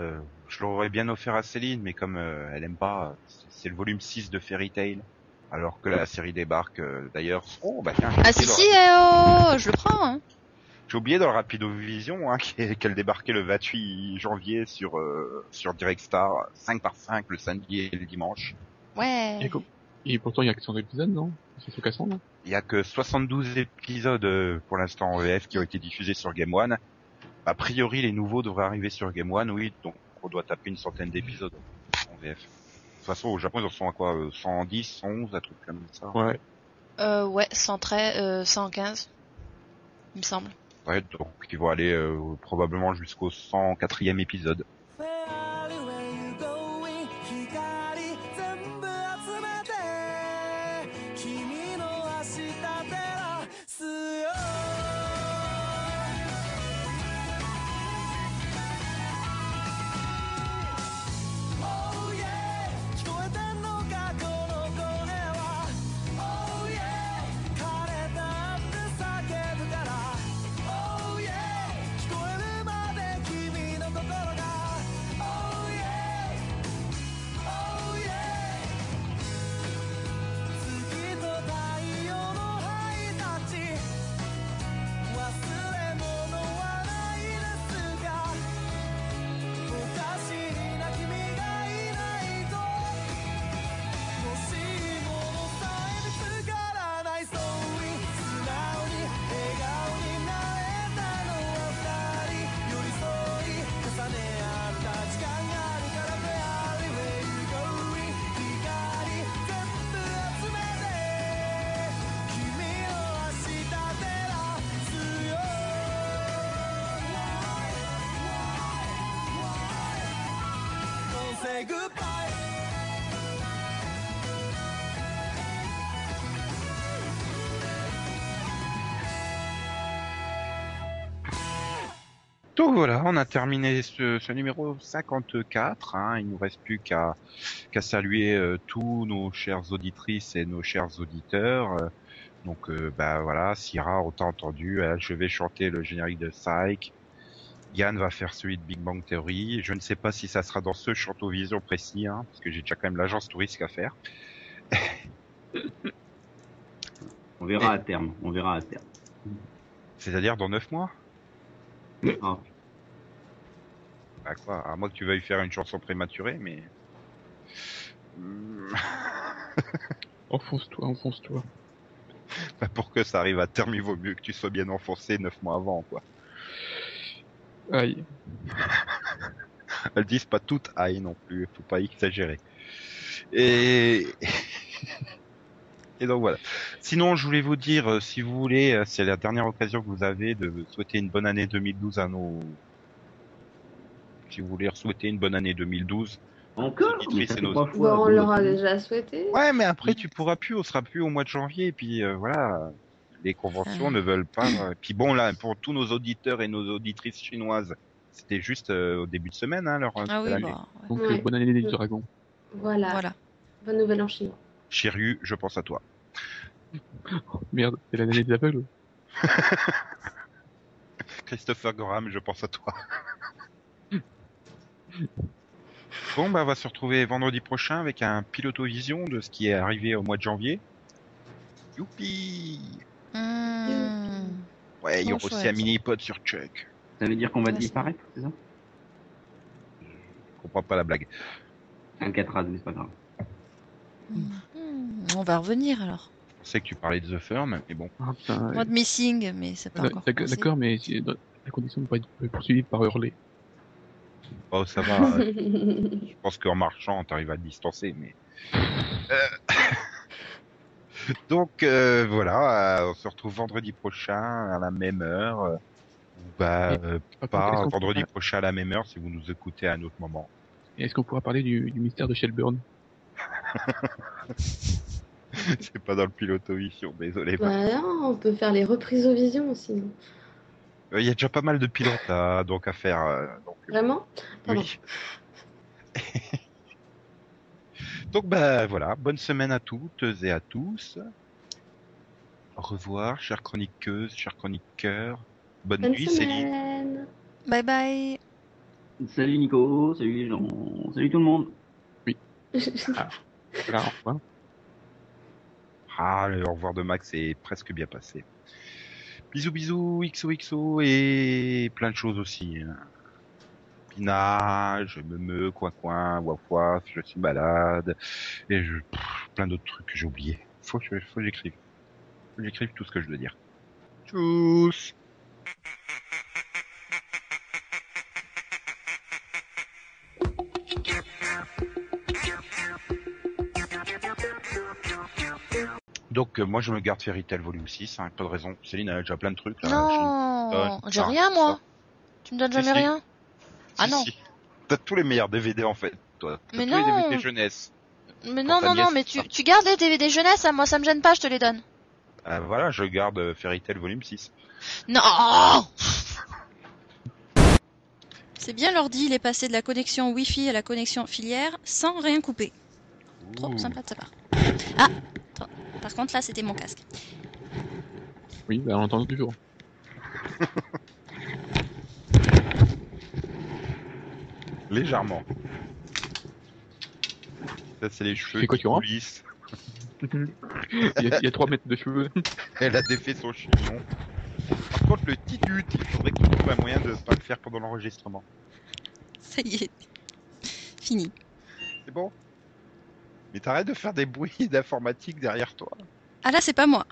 je l'aurais bien offert à Céline, mais comme euh, elle aime pas, c'est- le volume 6 de Fairy Tail. Alors que la série débarque, euh, d'ailleurs. Oh, bah tiens, Ah si si, eh oh, je le prends. Hein. J'ai oublié dans le Rapido Vision hein, qu'elle débarquait le 28 janvier sur euh, sur Direct Star, 5 par 5 le samedi et le dimanche. Ouais. Et, pourtant, il y a que 100 épisodes, non? C'est sur 400, là? Il y a que 72 épisodes pour l'instant en VF qui ont été diffusés sur Game One. A priori, les nouveaux devraient arriver sur Game One, oui, donc on doit taper une centaine d'épisodes en VF. De toute façon, au Japon, ils en sont à quoi euh, 110, 111, un truc comme ça? Ouais. Euh, ouais, 113, euh, 115, il me semble. Ouais, donc ils vont aller euh, probablement jusqu'au 104e épisode. Donc voilà, on a terminé ce, numéro 54. Hein. Il nous reste plus qu'à saluer euh, tous nos chères auditrices et nos chers auditeurs. Euh, donc euh, bah voilà, Syrah, t'a entendu. euh, je vais chanter le générique de Psych. Yann va faire celui de Big Bang Theory. Je ne sais pas si ça sera dans ce Vision précis, hein, parce que j'ai déjà quand même l'agence touristique à faire. On verra à terme. On verra à terme. C'est-à-dire dans 9 mois? Ah. Bah quoi À moins que tu veuilles faire une chanson prématurée, mais... Enfonce-toi, enfonce-toi. Bah, pour que ça arrive à terme, il vaut mieux que tu sois bien enfoncé neuf mois avant, quoi. Aïe. Elles disent pas toutes aïe non plus, faut pas exagérer. Et... Et donc voilà. Sinon, je voulais vous dire, euh, si vous voulez, euh, c'est la dernière occasion que vous avez de souhaiter une bonne année 2012 à nos... Si vous voulez souhaiter une bonne année 2012. Encore Mais nos- Bon, on l'aura déjà souhaité. Ouais, mais après, tu pourras plus, on sera plus au mois de janvier, et puis euh, voilà, les conventions Ah. ne veulent pas. euh, Puis bon, là, pour tous nos auditeurs et nos auditrices chinoises, c'était juste euh, au début de semaine, hein, leur Ah oui, l'année. bah, ouais. Donc, Ouais. euh, bonne année des dragons. Voilà. voilà. Bonne nouvelle en chinois. Chiryu, je pense à toi. Merde, c'est l'année des aveugles. Christopher Gorham, je pense à toi. bon, bah, on va se retrouver vendredi prochain avec un piloto-vision de ce qui est arrivé au mois de janvier. Youpi Hmm. Ouais, il y aura aussi un mini-pod sur Chuck. Ça veut dire qu'on va Ouais, disparaître, c'est ça? Je comprends pas la blague. Alcatraz, mais c'est pas grave. Hmm. On va revenir alors. Je sais que tu parlais de The Firm, mais bon. Ah, Moi ouais. de Missing, mais c'est pas D'accord, encore. D'accord, mais si- dans la condition de ne pas être poursuivi par hurler. Oh, ça va. euh, Je pense qu'en marchant, t'arrives à te distancer, mais. Euh, Donc euh, voilà, euh, on se retrouve vendredi prochain à la même heure. euh, ou Bah, euh, pas est-ce qu'on vendredi pourra- prochain à la même heure si vous nous écoutez à un autre moment. Est-ce qu'on pourra parler du, du mystère de Shelburne? C'est pas dans le piloto-vision, désolé. bah non, on peut faire les reprises au vision sinon. Euh, Il y a déjà pas mal de pilotes à, donc à faire. donc, Vraiment? Pardon. oui. Donc bah voilà, bonne semaine à toutes et à tous. Au revoir, chères chroniqueuses, chers chroniqueurs. Bonne, Bonne nuit, Céline. semaine. Bye bye. Salut Nico, salut les gens, salut tout le monde. Voilà, au revoir. Ah, le au revoir de Max est presque bien passé. Bisous, bisous, XOXO et plein de choses aussi. hein. Pinage, me me, coin coin, waf waf, je suis malade, et je, pff, plein d'autres trucs que j'ai oubliés. Faut que, faut que j'écrive. Faut que j'écrive tout ce que je dois dire. Tchuss! Donc euh, moi je me garde Fairy Tail volume 6, hein, pas de raison. Céline a déjà plein de trucs là. Non, donne j'ai ça, rien moi. ça. Tu me donnes jamais si. rien? Ah Si, non. si. T'as tous les meilleurs DVD en fait, toi. T'as Mais tous les non. DVD jeunesse. Mais non, non, non, mais tu, tu gardes les DVD jeunesse, hein, moi ça me gêne pas, je te les donne. Ah, voilà, je garde euh, Fairy Tail volume 6. Non C'est bien l'ordi, il est passé de la connexion Wi-Fi à la connexion filière sans rien couper. Trop sympa de sa part. Ah. Par contre là c'était mon casque. Oui, bah, on entend toujours. Légèrement. Ça c'est les cheveux C'est quoi, qui tu il, y a, il y a 3 mètres de cheveux. Elle a défait son chignon. Par contre le titut, il faudrait que tu trouves un moyen de pas le faire pendant l'enregistrement. Ça y est. Fini. C'est bon? Mais t'arrêtes de faire des bruits d'informatique derrière toi. Ah là c'est pas moi.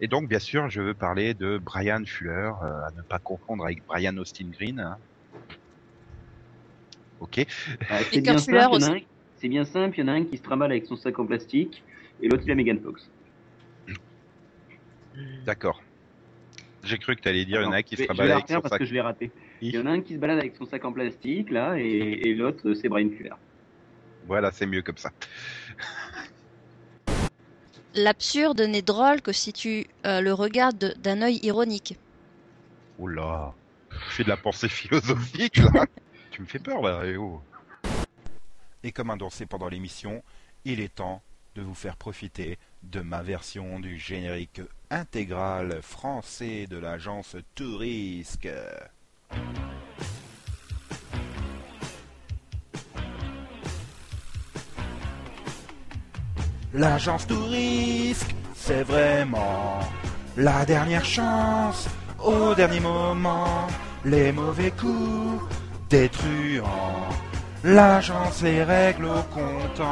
Et donc, bien sûr, je veux parler de Brian Fuller, euh, à ne pas confondre avec Brian Austin Green. hein. Ok. Euh, c'est Et bien Kurt Fuller simple, il y en aussi. un- c'est bien simple, il y en a un qui se trimballe avec son sac en plastique et l'autre il a Megan Fox. D'accord. J'ai cru que t'allais dire, il y en a un qui se la avec son parce sac. que je l'ai raté. Il y en a un qui se balade avec son sac en plastique, là, et, et l'autre, c'est Brian Fuller. Voilà, c'est mieux comme ça. L'absurde n'est drôle que si tu euh, le regardes d'un œil ironique. Oula, je fais de la pensée philosophique là. tu me fais peur là, eh oh. Et comme annoncé pendant l'émission, il est temps de vous faire profiter de ma version du générique intégral français de l'agence Tourisque. L'agence Tourisque, c'est vraiment la dernière chance. Au dernier moment, les mauvais coups, des truands. L'agence les règle au comptant.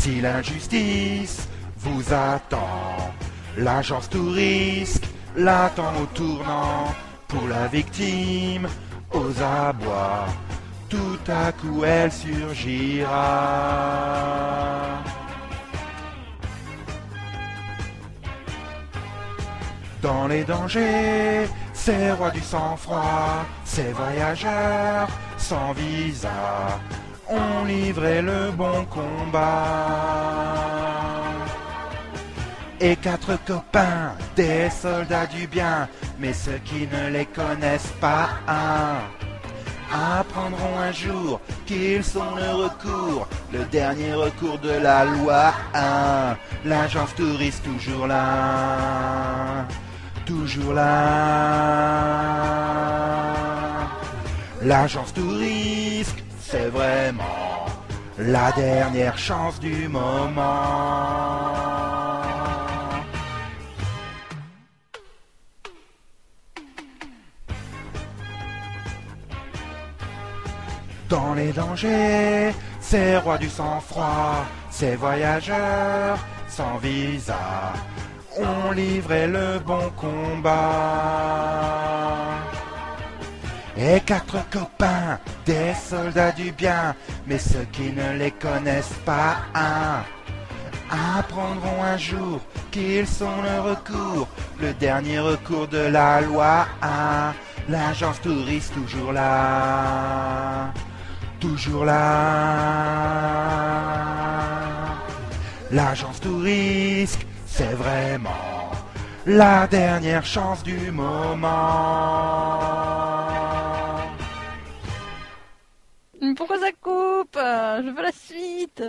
Si l'injustice vous attend, l'agence Tourisque l'attend au tournant. Pour la victime, aux abois, tout à coup elle surgira. Dans les dangers, ces rois du sang-froid, ces voyageurs sans visa, ont livré le bon combat. Et quatre copains, des soldats du bien, mais ceux qui ne les connaissent pas, un, apprendront un jour qu'ils sont le recours, le dernier recours de la loi 1. L'agence touriste toujours là, toujours là. L'agence touriste, c'est vraiment la dernière chance du moment. Dans les dangers, ces rois du sang-froid, ces voyageurs sans visa, ont livré le bon combat. Et quatre copains, des soldats du bien, mais ceux qui ne les connaissent pas, un, apprendront un jour qu'ils sont le recours, le dernier recours de la loi 1. L'agence touriste toujours là, toujours là. L'agence touriste, c'est vraiment la dernière chance du moment. Pourquoi ça coupe? Je veux la suite